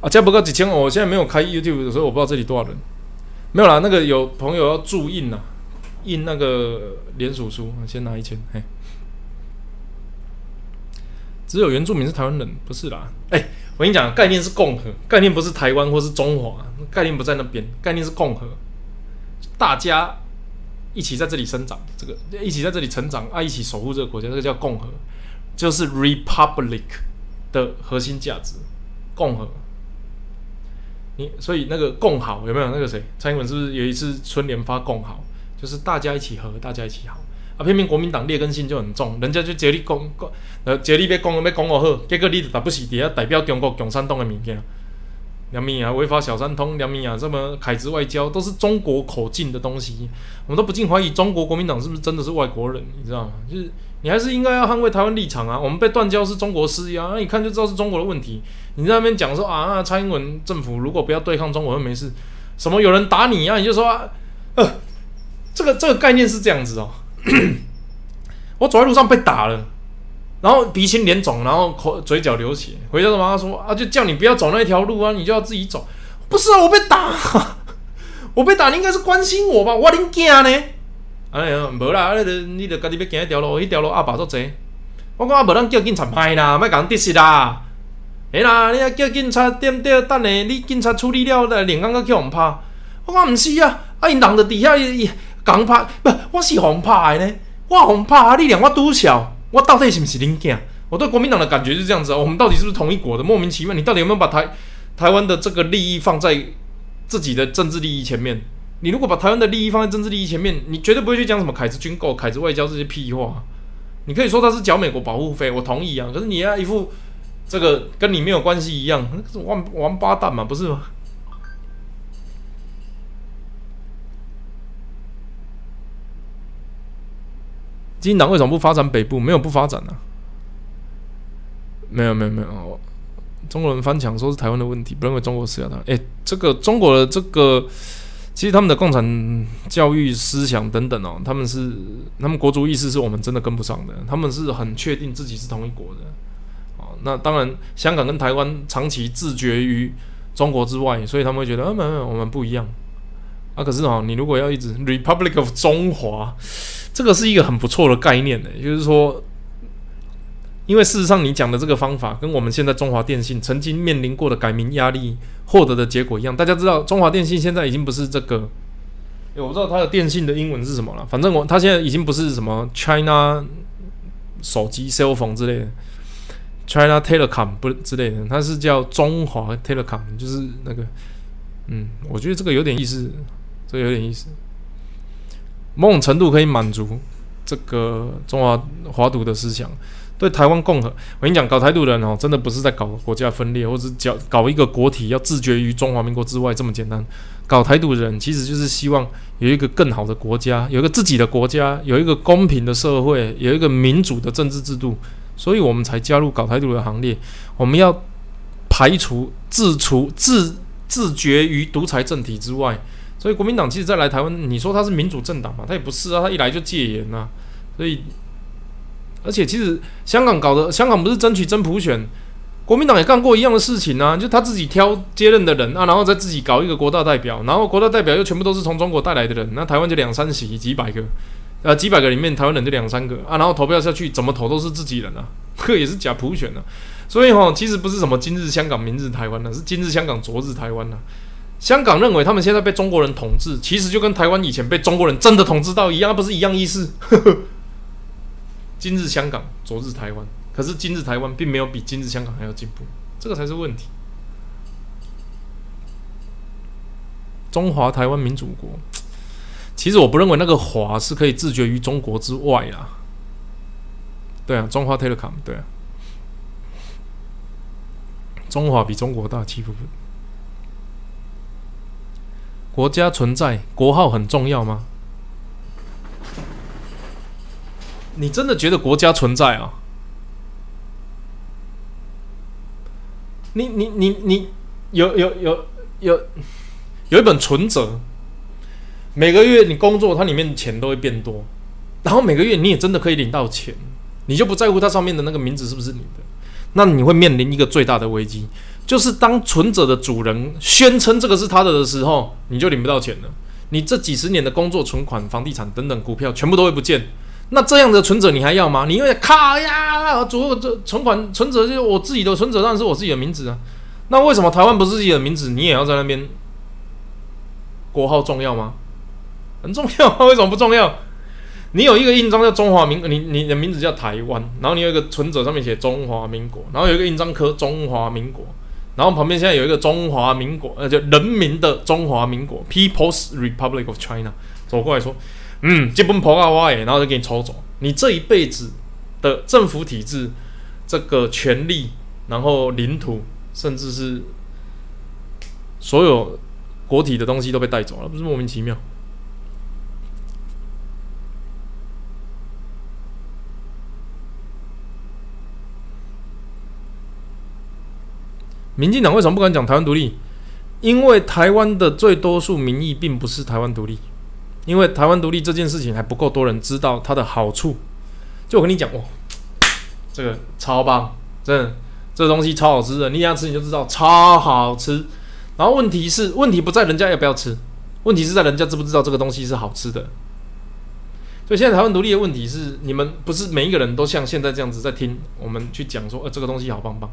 啊，加不够几千，我现在没有开 YouTube，所以我不知道这里多少人。没有啦，那个有朋友要注印呐，印那个联署书，先拿一千。嘿，只有原住民是台湾人，不是啦。哎，我跟你讲，概念是共和，概念不是台湾或是中华，概念不在那边，概念是共和，大家一起在这里生长，这个一起在这里成长啊，一起守护这个国家，这个叫共和，就是 Republic 的核心价值，共和。所以那个共好有没有那个谁？蔡英文是不是有一次春联发共好，就是大家一起和，大家一起好啊？偏偏国民党劣根性就很重，人家就接力共共呃接力要共要共我好，结果你打不死底下代表中国共产党的物件，梁明啊违法小三通，梁明啊这么凯子外交都是中国口径的东西，我们都不禁怀疑中国国民党是不是真的是外国人？你知道吗？就是。你还是应该要捍卫台湾立场啊！我们被断交是中国施压，那一看就知道是中国的问题。你在那边讲说啊，蔡英文政府如果不要对抗中国，就没事。什么有人打你啊？你就说，呃，这个这个概念是这样子哦。我走在路上被打了，然后鼻青脸肿，然后口嘴角流血，回家的妈妈说啊，就叫你不要走那条路啊，你就要自己走。不是啊，我被打，我被打，你应该是关心我吧？我恁惊呢？哎呀，无啦，你著你著家己要行迄条路，迄条路阿爸足济。我讲啊，无咱叫警察歹啦，莫共得失啦。哎啦，你啊叫警察点点等下，你警察处理了，来连工个去互拍。我讲毋是啊，啊因人伫底下伊共拍，不，我是互拍的呢。我互拍啊，你连我拄笑，我到底是不是恁囝？我对国民党的感觉是这样子啊，我们到底是不是同一国的？莫名其妙，你到底有没有把台台湾的这个利益放在自己的政治利益前面？你如果把台湾的利益放在政治利益前面，你绝对不会去讲什么凯子军购、凯子外交这些屁话。你可以说他是缴美国保护费，我同意啊。可是你要一副这个跟你没有关系一样，那是王王八蛋嘛，不是吗？基进党为什么不发展北部？没有不发展啊？没有没有没有，中国人翻墙说是台湾的问题，不认为中国是要的。诶，这个中国的这个，其实他们的共产教育思想等等哦，他们是他们国族意识是我们真的跟不上的，他们是很确定自己是同一国的。哦，那当然，香港跟台湾长期自绝于中国之外，所以他们会觉得，啊，没有，我们不一样。啊，可是哦，你如果要一直 Republic of 中华，这个是一个很不错的概念呢，就是说。因为事实上，你讲的这个方法跟我们现在中华电信曾经面临过的改名压力获得的结果一样。大家知道，中华电信现在已经不是这个，我不知道它的电信的英文是什么了。反正我它现在已经不是什么 China 手机 cell phone 之类的，China Telecom 不之类的，它是叫中华 Telecom，就是那个，嗯，我觉得这个有点意思，这有点意思，某种程度可以满足这个中华华独的思想。对台湾共和，我跟你讲，搞台独的人哦，真的不是在搞国家分裂，或者搞搞一个国体要自绝于中华民国之外这么简单。搞台独的人其实就是希望有一个更好的国家，有一个自己的国家，有一个公平的社会，有一个民主的政治制度，所以我们才加入搞台独的行列。我们要排除、自除、自自绝于独裁政体之外。所以国民党其实再来台湾，你说他是民主政党嘛？他也不是啊，他一来就戒严啊，所以。而且其实香港搞的，香港不是争取真普选，国民党也干过一样的事情啊，就他自己挑接任的人啊，然后再自己搞一个国大代表，然后国大代表又全部都是从中国带来的人，那台湾就两三席几百个，呃几百个里面台湾人就两三个啊，然后投票下去怎么投都是自己人啊，这 也是假普选啊，所以哈，其实不是什么今日香港明日台湾呢，是今日香港昨日台湾呢。香港认为他们现在被中国人统治，其实就跟台湾以前被中国人真的统治到一样，不是一样意思。今日香港，昨日台湾。可是今日台湾并没有比今日香港还要进步，这个才是问题。中华台湾民主国，其实我不认为那个“华”是可以自绝于中国之外啊。对啊，中华 Telecom，对啊，中华比中国大七部分。国家存在，国号很重要吗？你真的觉得国家存在啊？你你你你有有有有有一本存折，每个月你工作，它里面钱都会变多，然后每个月你也真的可以领到钱，你就不在乎它上面的那个名字是不是你的？那你会面临一个最大的危机，就是当存折的主人宣称这个是他的的时候，你就领不到钱了。你这几十年的工作、存款、房地产等等股票，全部都会不见。那这样的存折你还要吗？你因为卡呀，主这存款存折就是我自己的存折，当然是我自己的名字啊。那为什么台湾不是自己的名字，你也要在那边？国号重要吗？很重要，为什么不重要？你有一个印章叫中华民，你你的名字叫台湾，然后你有一个存折上面写中华民国，然后有一个印章刻中华民国，然后旁边现在有一个中华民国，呃，就人民的中华民国 （People's Republic of China） 走过来说。嗯，基本破啊挖然后就给你抽走。你这一辈子的政府体制、这个权利，然后领土，甚至是所有国体的东西都被带走了，不是莫名其妙？民进党为什么不敢讲台湾独立？因为台湾的最多数民意并不是台湾独立。因为台湾独立这件事情还不够多人知道它的好处，就我跟你讲哦，这个超棒，真的，这个东西超好吃的，你想吃你就知道超好吃。然后问题是，问题不在人家要不要吃，问题是在人家知不知道这个东西是好吃的。所以现在台湾独立的问题是，你们不是每一个人都像现在这样子在听我们去讲说，呃，这个东西好棒棒，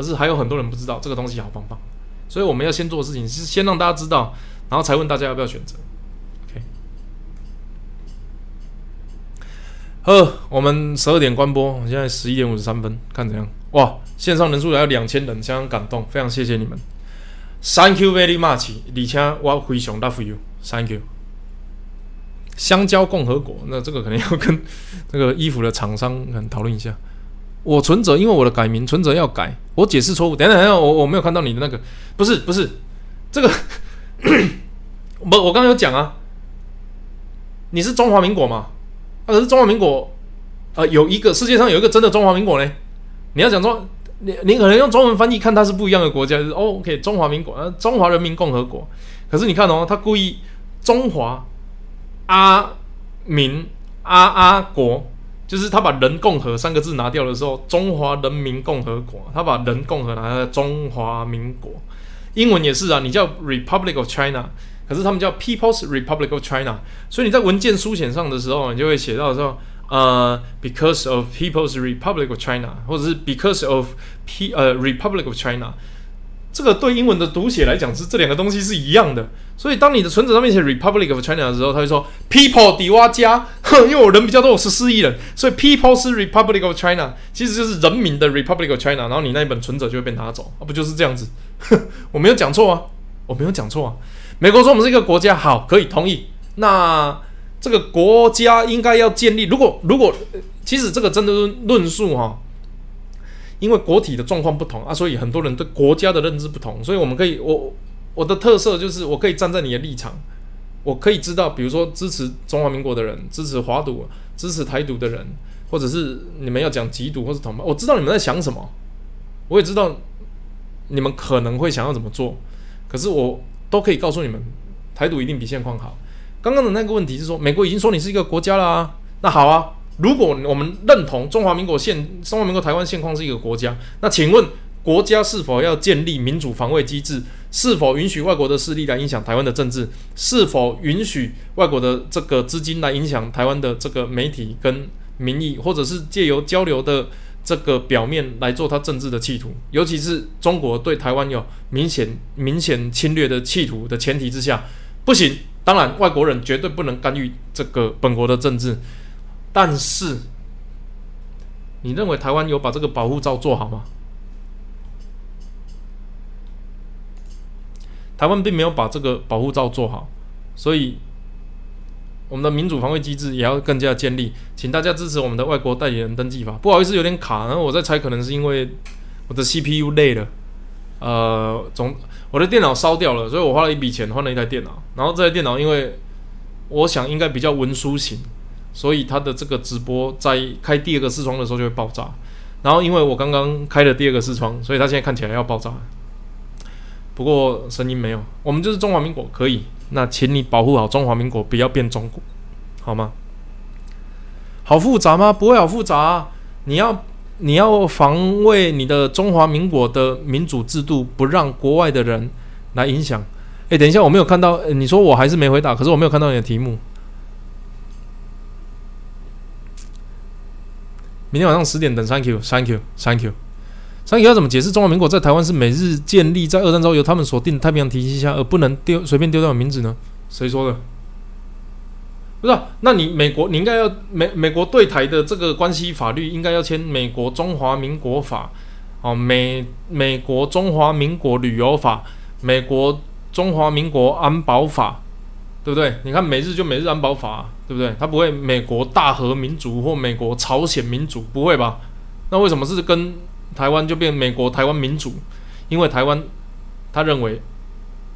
而是还有很多人不知道这个东西好棒棒。所以我们要先做的事情是先让大家知道，然后才问大家要不要选择。OK，呵，我们十二点关播，现在十一点五十三分，看怎样？哇，线上人数来到两千人，相当感动，非常谢谢你们，Thank you very much，而且我非常 love you，Thank you。香蕉共和国，那这个可能要跟这个衣服的厂商可能讨论一下。我存折，因为我的改名，存折要改，我解释错误。等等等等，我我没有看到你的那个，不是不是这个，不，我刚刚有讲啊，你是中华民国吗？可是中华民国呃，有一个世界上有一个真的中华民国呢？你要讲说，你你可能用中文翻译看它是不一样的国家，就是哦，OK，中华民国，呃，中华人民共和国。可是你看哦，他故意中华阿民阿阿国，就是他把人共和三个字拿掉的时候，中华人民共和国，他把人共和拿在中华民国。英文也是啊，你叫 Republic of China。可是他们叫 People's Republic of China，所以你在文件书写上的时候，你就会写到说，呃，because of People's Republic of China，或者是 because of P 呃 Republic of China，这个对英文的读写来讲是这两个东西是一样的。所以当你的存折上面写 Republic of China 的时候，他会说 People 底蛙加，因为我人比较多，我十四亿人，所以 People 是 Republic of China 其实就是人民的 Republic of China，然后你那一本存折就会被拿走，啊，不就是这样子？我没有讲错啊，我没有讲错啊。美国说我们是一个国家，好，可以同意。那这个国家应该要建立。如果如果其实这个真的是论述哈，因为国体的状况不同啊，所以很多人对国家的认知不同。所以我们可以，我我的特色就是我可以站在你的立场，我可以知道，比如说支持中华民国的人，支持华独、支持台独的人，或者是你们要讲极独或是同胞，我知道你们在想什么，我也知道你们可能会想要怎么做，可是我。都可以告诉你们，台独一定比现况好。刚刚的那个问题是说，美国已经说你是一个国家了啊，那好啊。如果我们认同中华民国现中华民国台湾现况是一个国家，那请问国家是否要建立民主防卫机制？是否允许外国的势力来影响台湾的政治？是否允许外国的这个资金来影响台湾的这个媒体跟民意，或者是借由交流的？这个表面来做他政治的企图，尤其是中国对台湾有明显明显侵略的企图的前提之下，不行。当然，外国人绝对不能干预这个本国的政治。但是，你认为台湾有把这个保护罩做好吗？台湾并没有把这个保护罩做好，所以。我们的民主防卫机制也要更加建立，请大家支持我们的外国代理人登记法。不好意思，有点卡，然后我在猜，可能是因为我的 CPU 累了，呃，总我的电脑烧掉了，所以我花了一笔钱换了一台电脑。然后这台电脑，因为我想应该比较文书型，所以他的这个直播在开第二个视窗的时候就会爆炸。然后因为我刚刚开了第二个视窗，所以他现在看起来要爆炸。不过声音没有，我们就是中华民国，可以。那请你保护好中华民国，不要变中国，好吗？好复杂吗？不会好复杂。你要你要防卫你的中华民国的民主制度，不让国外的人来影响。诶，等一下，我没有看到。你说我还是没回答，可是我没有看到你的题目。明天晚上十点等。Thank you，Thank you，Thank you。thank you 要怎么解释中华民国在台湾是美日建立在二战之后由他们所定太平洋体系下，而不能丢随便丢掉名字呢？谁说的？不是？那你美国你应该要美美国对台的这个关系法律应该要签《美国中华民国法》哦，美美国中华民国旅游法、美国中华民国安保法，对不对？你看美日就美日安保法，对不对？他不会美国大和民主或美国朝鲜民主，不会吧？那为什么是跟？台湾就变美国台湾民主，因为台湾他认为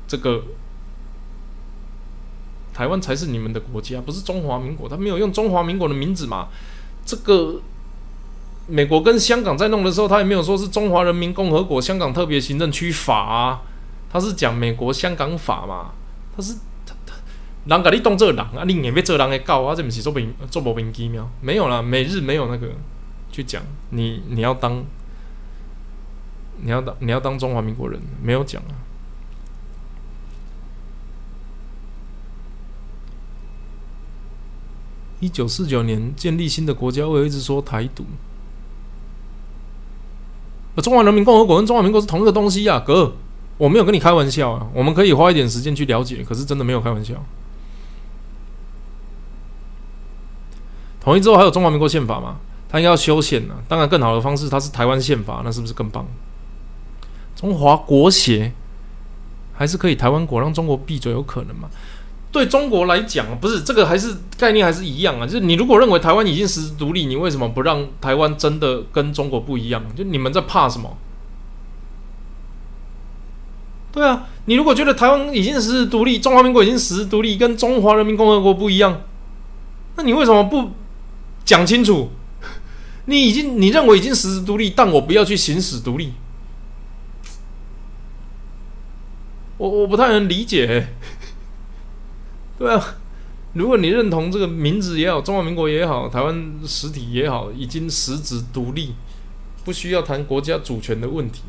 这个台湾才是你们的国家，不是中华民国。他没有用中华民国的名字嘛？这个美国跟香港在弄的时候，他也没有说是中华人民共和国香港特别行政区法啊，他是讲美国香港法嘛？他是人家你当这人啊，你也别这人的告啊，这不是做兵做无兵机吗？没有啦，每日没有那个去讲你你要当。你要当你要当中华民国人，没有讲啊。一九四九年建立新的国家，我一直说台独。中华人民共和国跟中华民国是同一个东西啊，哥，我没有跟你开玩笑啊。我们可以花一点时间去了解，可是真的没有开玩笑。统一之后还有中华民国宪法嘛？他应该要修宪呢。当然，更好的方式，它是台湾宪法，那是不是更棒？中华国协还是可以，台湾国让中国闭嘴有可能吗？对中国来讲，不是这个，还是概念还是一样啊。就是你如果认为台湾已经实施独立，你为什么不让台湾真的跟中国不一样？就你们在怕什么？对啊，你如果觉得台湾已经实施独立，中华民国已经实施独立，跟中华人民共和国不一样，那你为什么不讲清楚？你已经你认为已经实质独立，但我不要去行使独立。我我不太能理解，对啊，如果你认同这个名字也好，中华民国也好，台湾实体也好，已经实质独立，不需要谈国家主权的问题，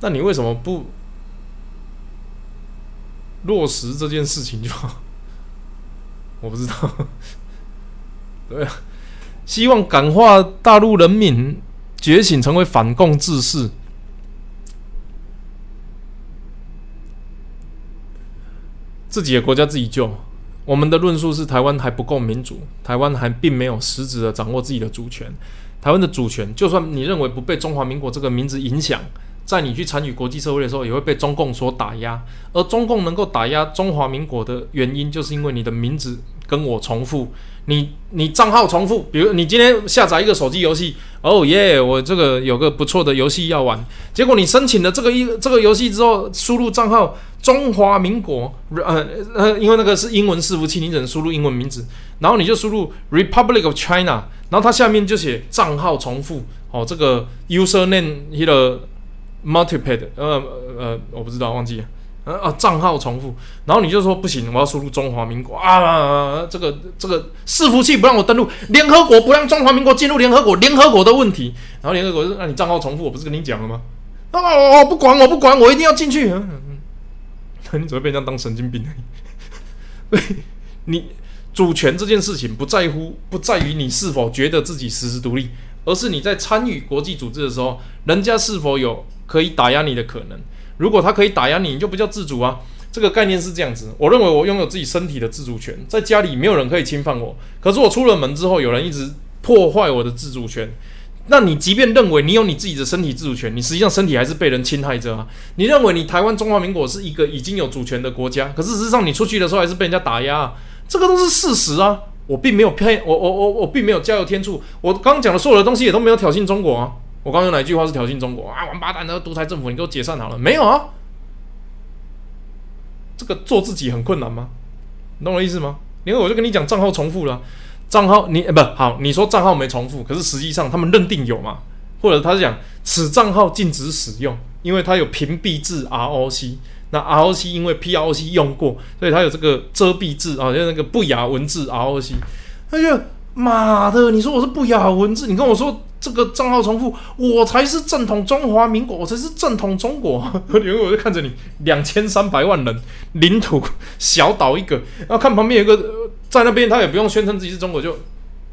那你为什么不落实这件事情就好？我不知道，对，希望感化大陆人民觉醒，成为反共志士。自己的国家自己救。我们的论述是台湾还不够民主，台湾还并没有实质的掌握自己的主权。台湾的主权，就算你认为不被中华民国这个名字影响，在你去参与国际社会的时候，也会被中共所打压。而中共能够打压中华民国的原因，就是因为你的名字跟我重复。你你账号重复，比如你今天下载一个手机游戏，哦耶，我这个有个不错的游戏要玩，结果你申请了这个一这个游戏之后，输入账号中华民国，呃呃，因为那个是英文伺服器，你只能输入英文名字，然后你就输入 Republic of China，然后它下面就写账号重复，哦，这个 user name 一个 multipad，呃呃，我不知道忘记了。啊啊！账号重复，然后你就说不行，我要输入中华民国啊！这个这个伺服器不让我登录，联合国不让中华民国进入联合国，联合国的问题。然后联合国说：“那你账号重复，我不是跟你讲了吗？”啊！我不管，我不管，我一定要进去。那 你只会被人家当神经病。对，你主权这件事情不在乎，不在于你是否觉得自己实时独立，而是你在参与国际组织的时候，人家是否有可以打压你的可能。如果他可以打压你，你就不叫自主啊！这个概念是这样子。我认为我拥有自己身体的自主权，在家里没有人可以侵犯我。可是我出了门之后，有人一直破坏我的自主权。那你即便认为你有你自己的身体自主权，你实际上身体还是被人侵害着啊！你认为你台湾中华民国是一个已经有主权的国家，可是事实上你出去的时候还是被人家打压，这个都是事实啊！我并没有骗我，我我我并没有加油添醋。我刚刚讲的所有的东西也都没有挑衅中国啊！我刚刚哪一句话是挑衅中国啊？王八蛋的独裁政府，你给我解散好了？没有啊，这个做自己很困难吗？你懂我意思吗？因为我就跟你讲，账号重复了，账号你不好，你说账号没重复，可是实际上他们认定有嘛？或者他是讲此账号禁止使用，因为它有屏蔽字 ROC，那 ROC 因为 PROC 用过，所以它有这个遮蔽字啊，就那个不雅文字 ROC。他就妈的，你说我是不雅文字，你跟我说。这个账号重复，我才是正统中华民国，我才是正统中国。因为我就看着你两千三百万人领土小岛一个，然后看旁边有个在那边，他也不用宣称自己是中国，就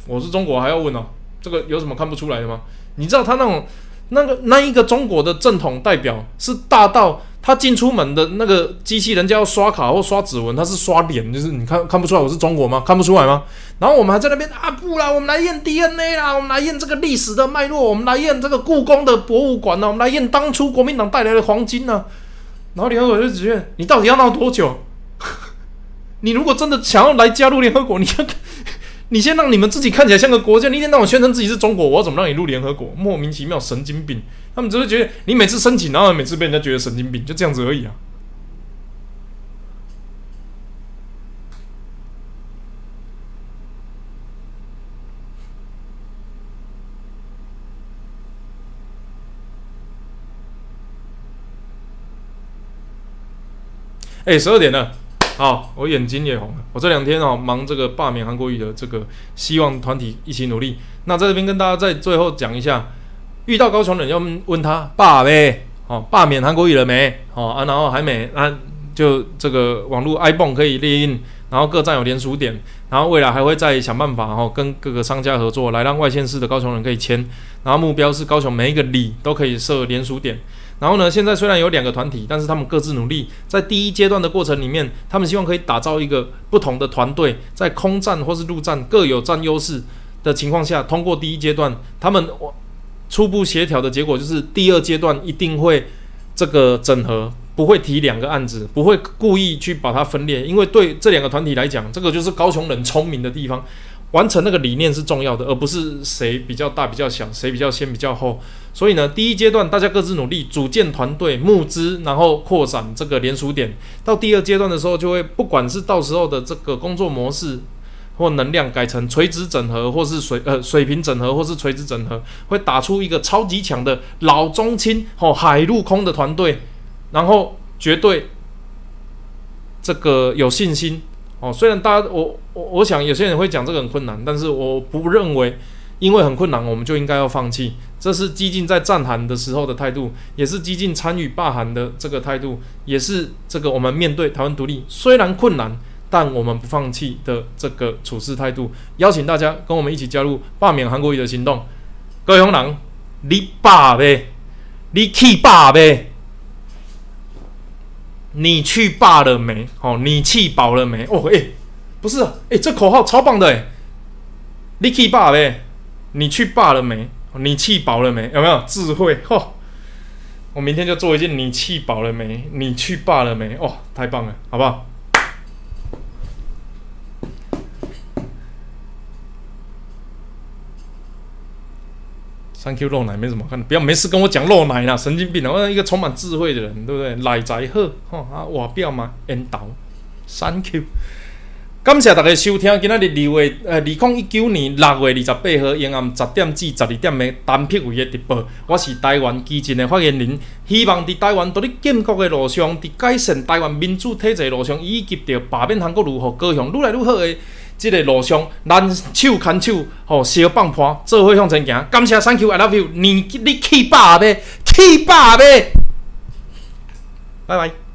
我是中国还要问哦，这个有什么看不出来的吗？你知道他那种那个那一个中国的正统代表是大到。他进出门的那个机器人家要刷卡或刷指纹，他是刷脸，就是你看看不出来我是中国吗？看不出来吗？然后我们还在那边啊，不啦，我们来验 DNA 啦，我们来验这个历史的脉络，我们来验这个故宫的博物馆呢，我们来验当初国民党带来的黄金呢。然后联合国就只愿你到底要闹多久？你如果真的想要来加入联合国，你要你先让你们自己看起来像个国家，你一天到晚宣称自己是中国，我要怎么让你入联合国？莫名其妙，神经病。他们只会觉得你每次申请，然后每次被人家觉得神经病，就这样子而已啊。哎，十二点了，好，我眼睛也红了。我这两天哦忙这个罢免韩国瑜的这个希望团体一起努力。那在这边跟大家在最后讲一下。遇到高雄人要问他罢呗，哦，罢免韩国语了没？哦啊，然后还没，啊，就这个网络 iPhone 可以列印，然后各站有连署点，然后未来还会再想办法，哦，跟各个商家合作，来让外县市的高雄人可以签，然后目标是高雄每一个里都可以设连署点。然后呢，现在虽然有两个团体，但是他们各自努力，在第一阶段的过程里面，他们希望可以打造一个不同的团队，在空战或是陆战各有占优势的情况下，通过第一阶段，他们。初步协调的结果就是，第二阶段一定会这个整合，不会提两个案子，不会故意去把它分裂，因为对这两个团体来讲，这个就是高雄人聪明的地方，完成那个理念是重要的，而不是谁比较大、比较小，谁比较先、比较后。所以呢，第一阶段大家各自努力，组建团队、募资，然后扩展这个联署点。到第二阶段的时候，就会不管是到时候的这个工作模式。或能量改成垂直整合，或是水呃水平整合，或是垂直整合，会打出一个超级强的老中青哦海陆空的团队，然后绝对这个有信心哦。虽然大家我我我想有些人会讲这个很困难，但是我不认为因为很困难我们就应该要放弃。这是激进在战韩的时候的态度，也是激进参与罢韩的这个态度，也是这个我们面对台湾独立虽然困难。但我们不放弃的这个处事态度，邀请大家跟我们一起加入罢免韩国瑜的行动。各位同仁，你罢呗，你去罢呗，你去罢了没？哦，你气饱了没？哦，诶，不是，诶，这口号超棒的，诶，你去罢呗，你去罢了没？你气饱了没？有没有智慧？吼！我明天就做一件，你气饱了没？你去罢了没？哦，太棒了，好不好？三 Q 露奶没什么看，不要没事跟我讲露奶啦，神经病啊！我一个充满智慧的人，对不对？奶仔好，吼啊，我不要嘛，引导。三 Q，感谢大家收听今仔日二月呃二零一九年六月二十八号夜暗十点至十二点的单片位的直播。我是台湾基金的发言人，希望伫台湾独立建国的路上，伫改善台湾民主体制路上，以及着罢免韩国如何高向愈来愈好的。即个路上，咱手牵手，吼，相放伴，做伙向前行。感谢，Thank you，I love you。你你去吧呗，去吧呗，拜拜。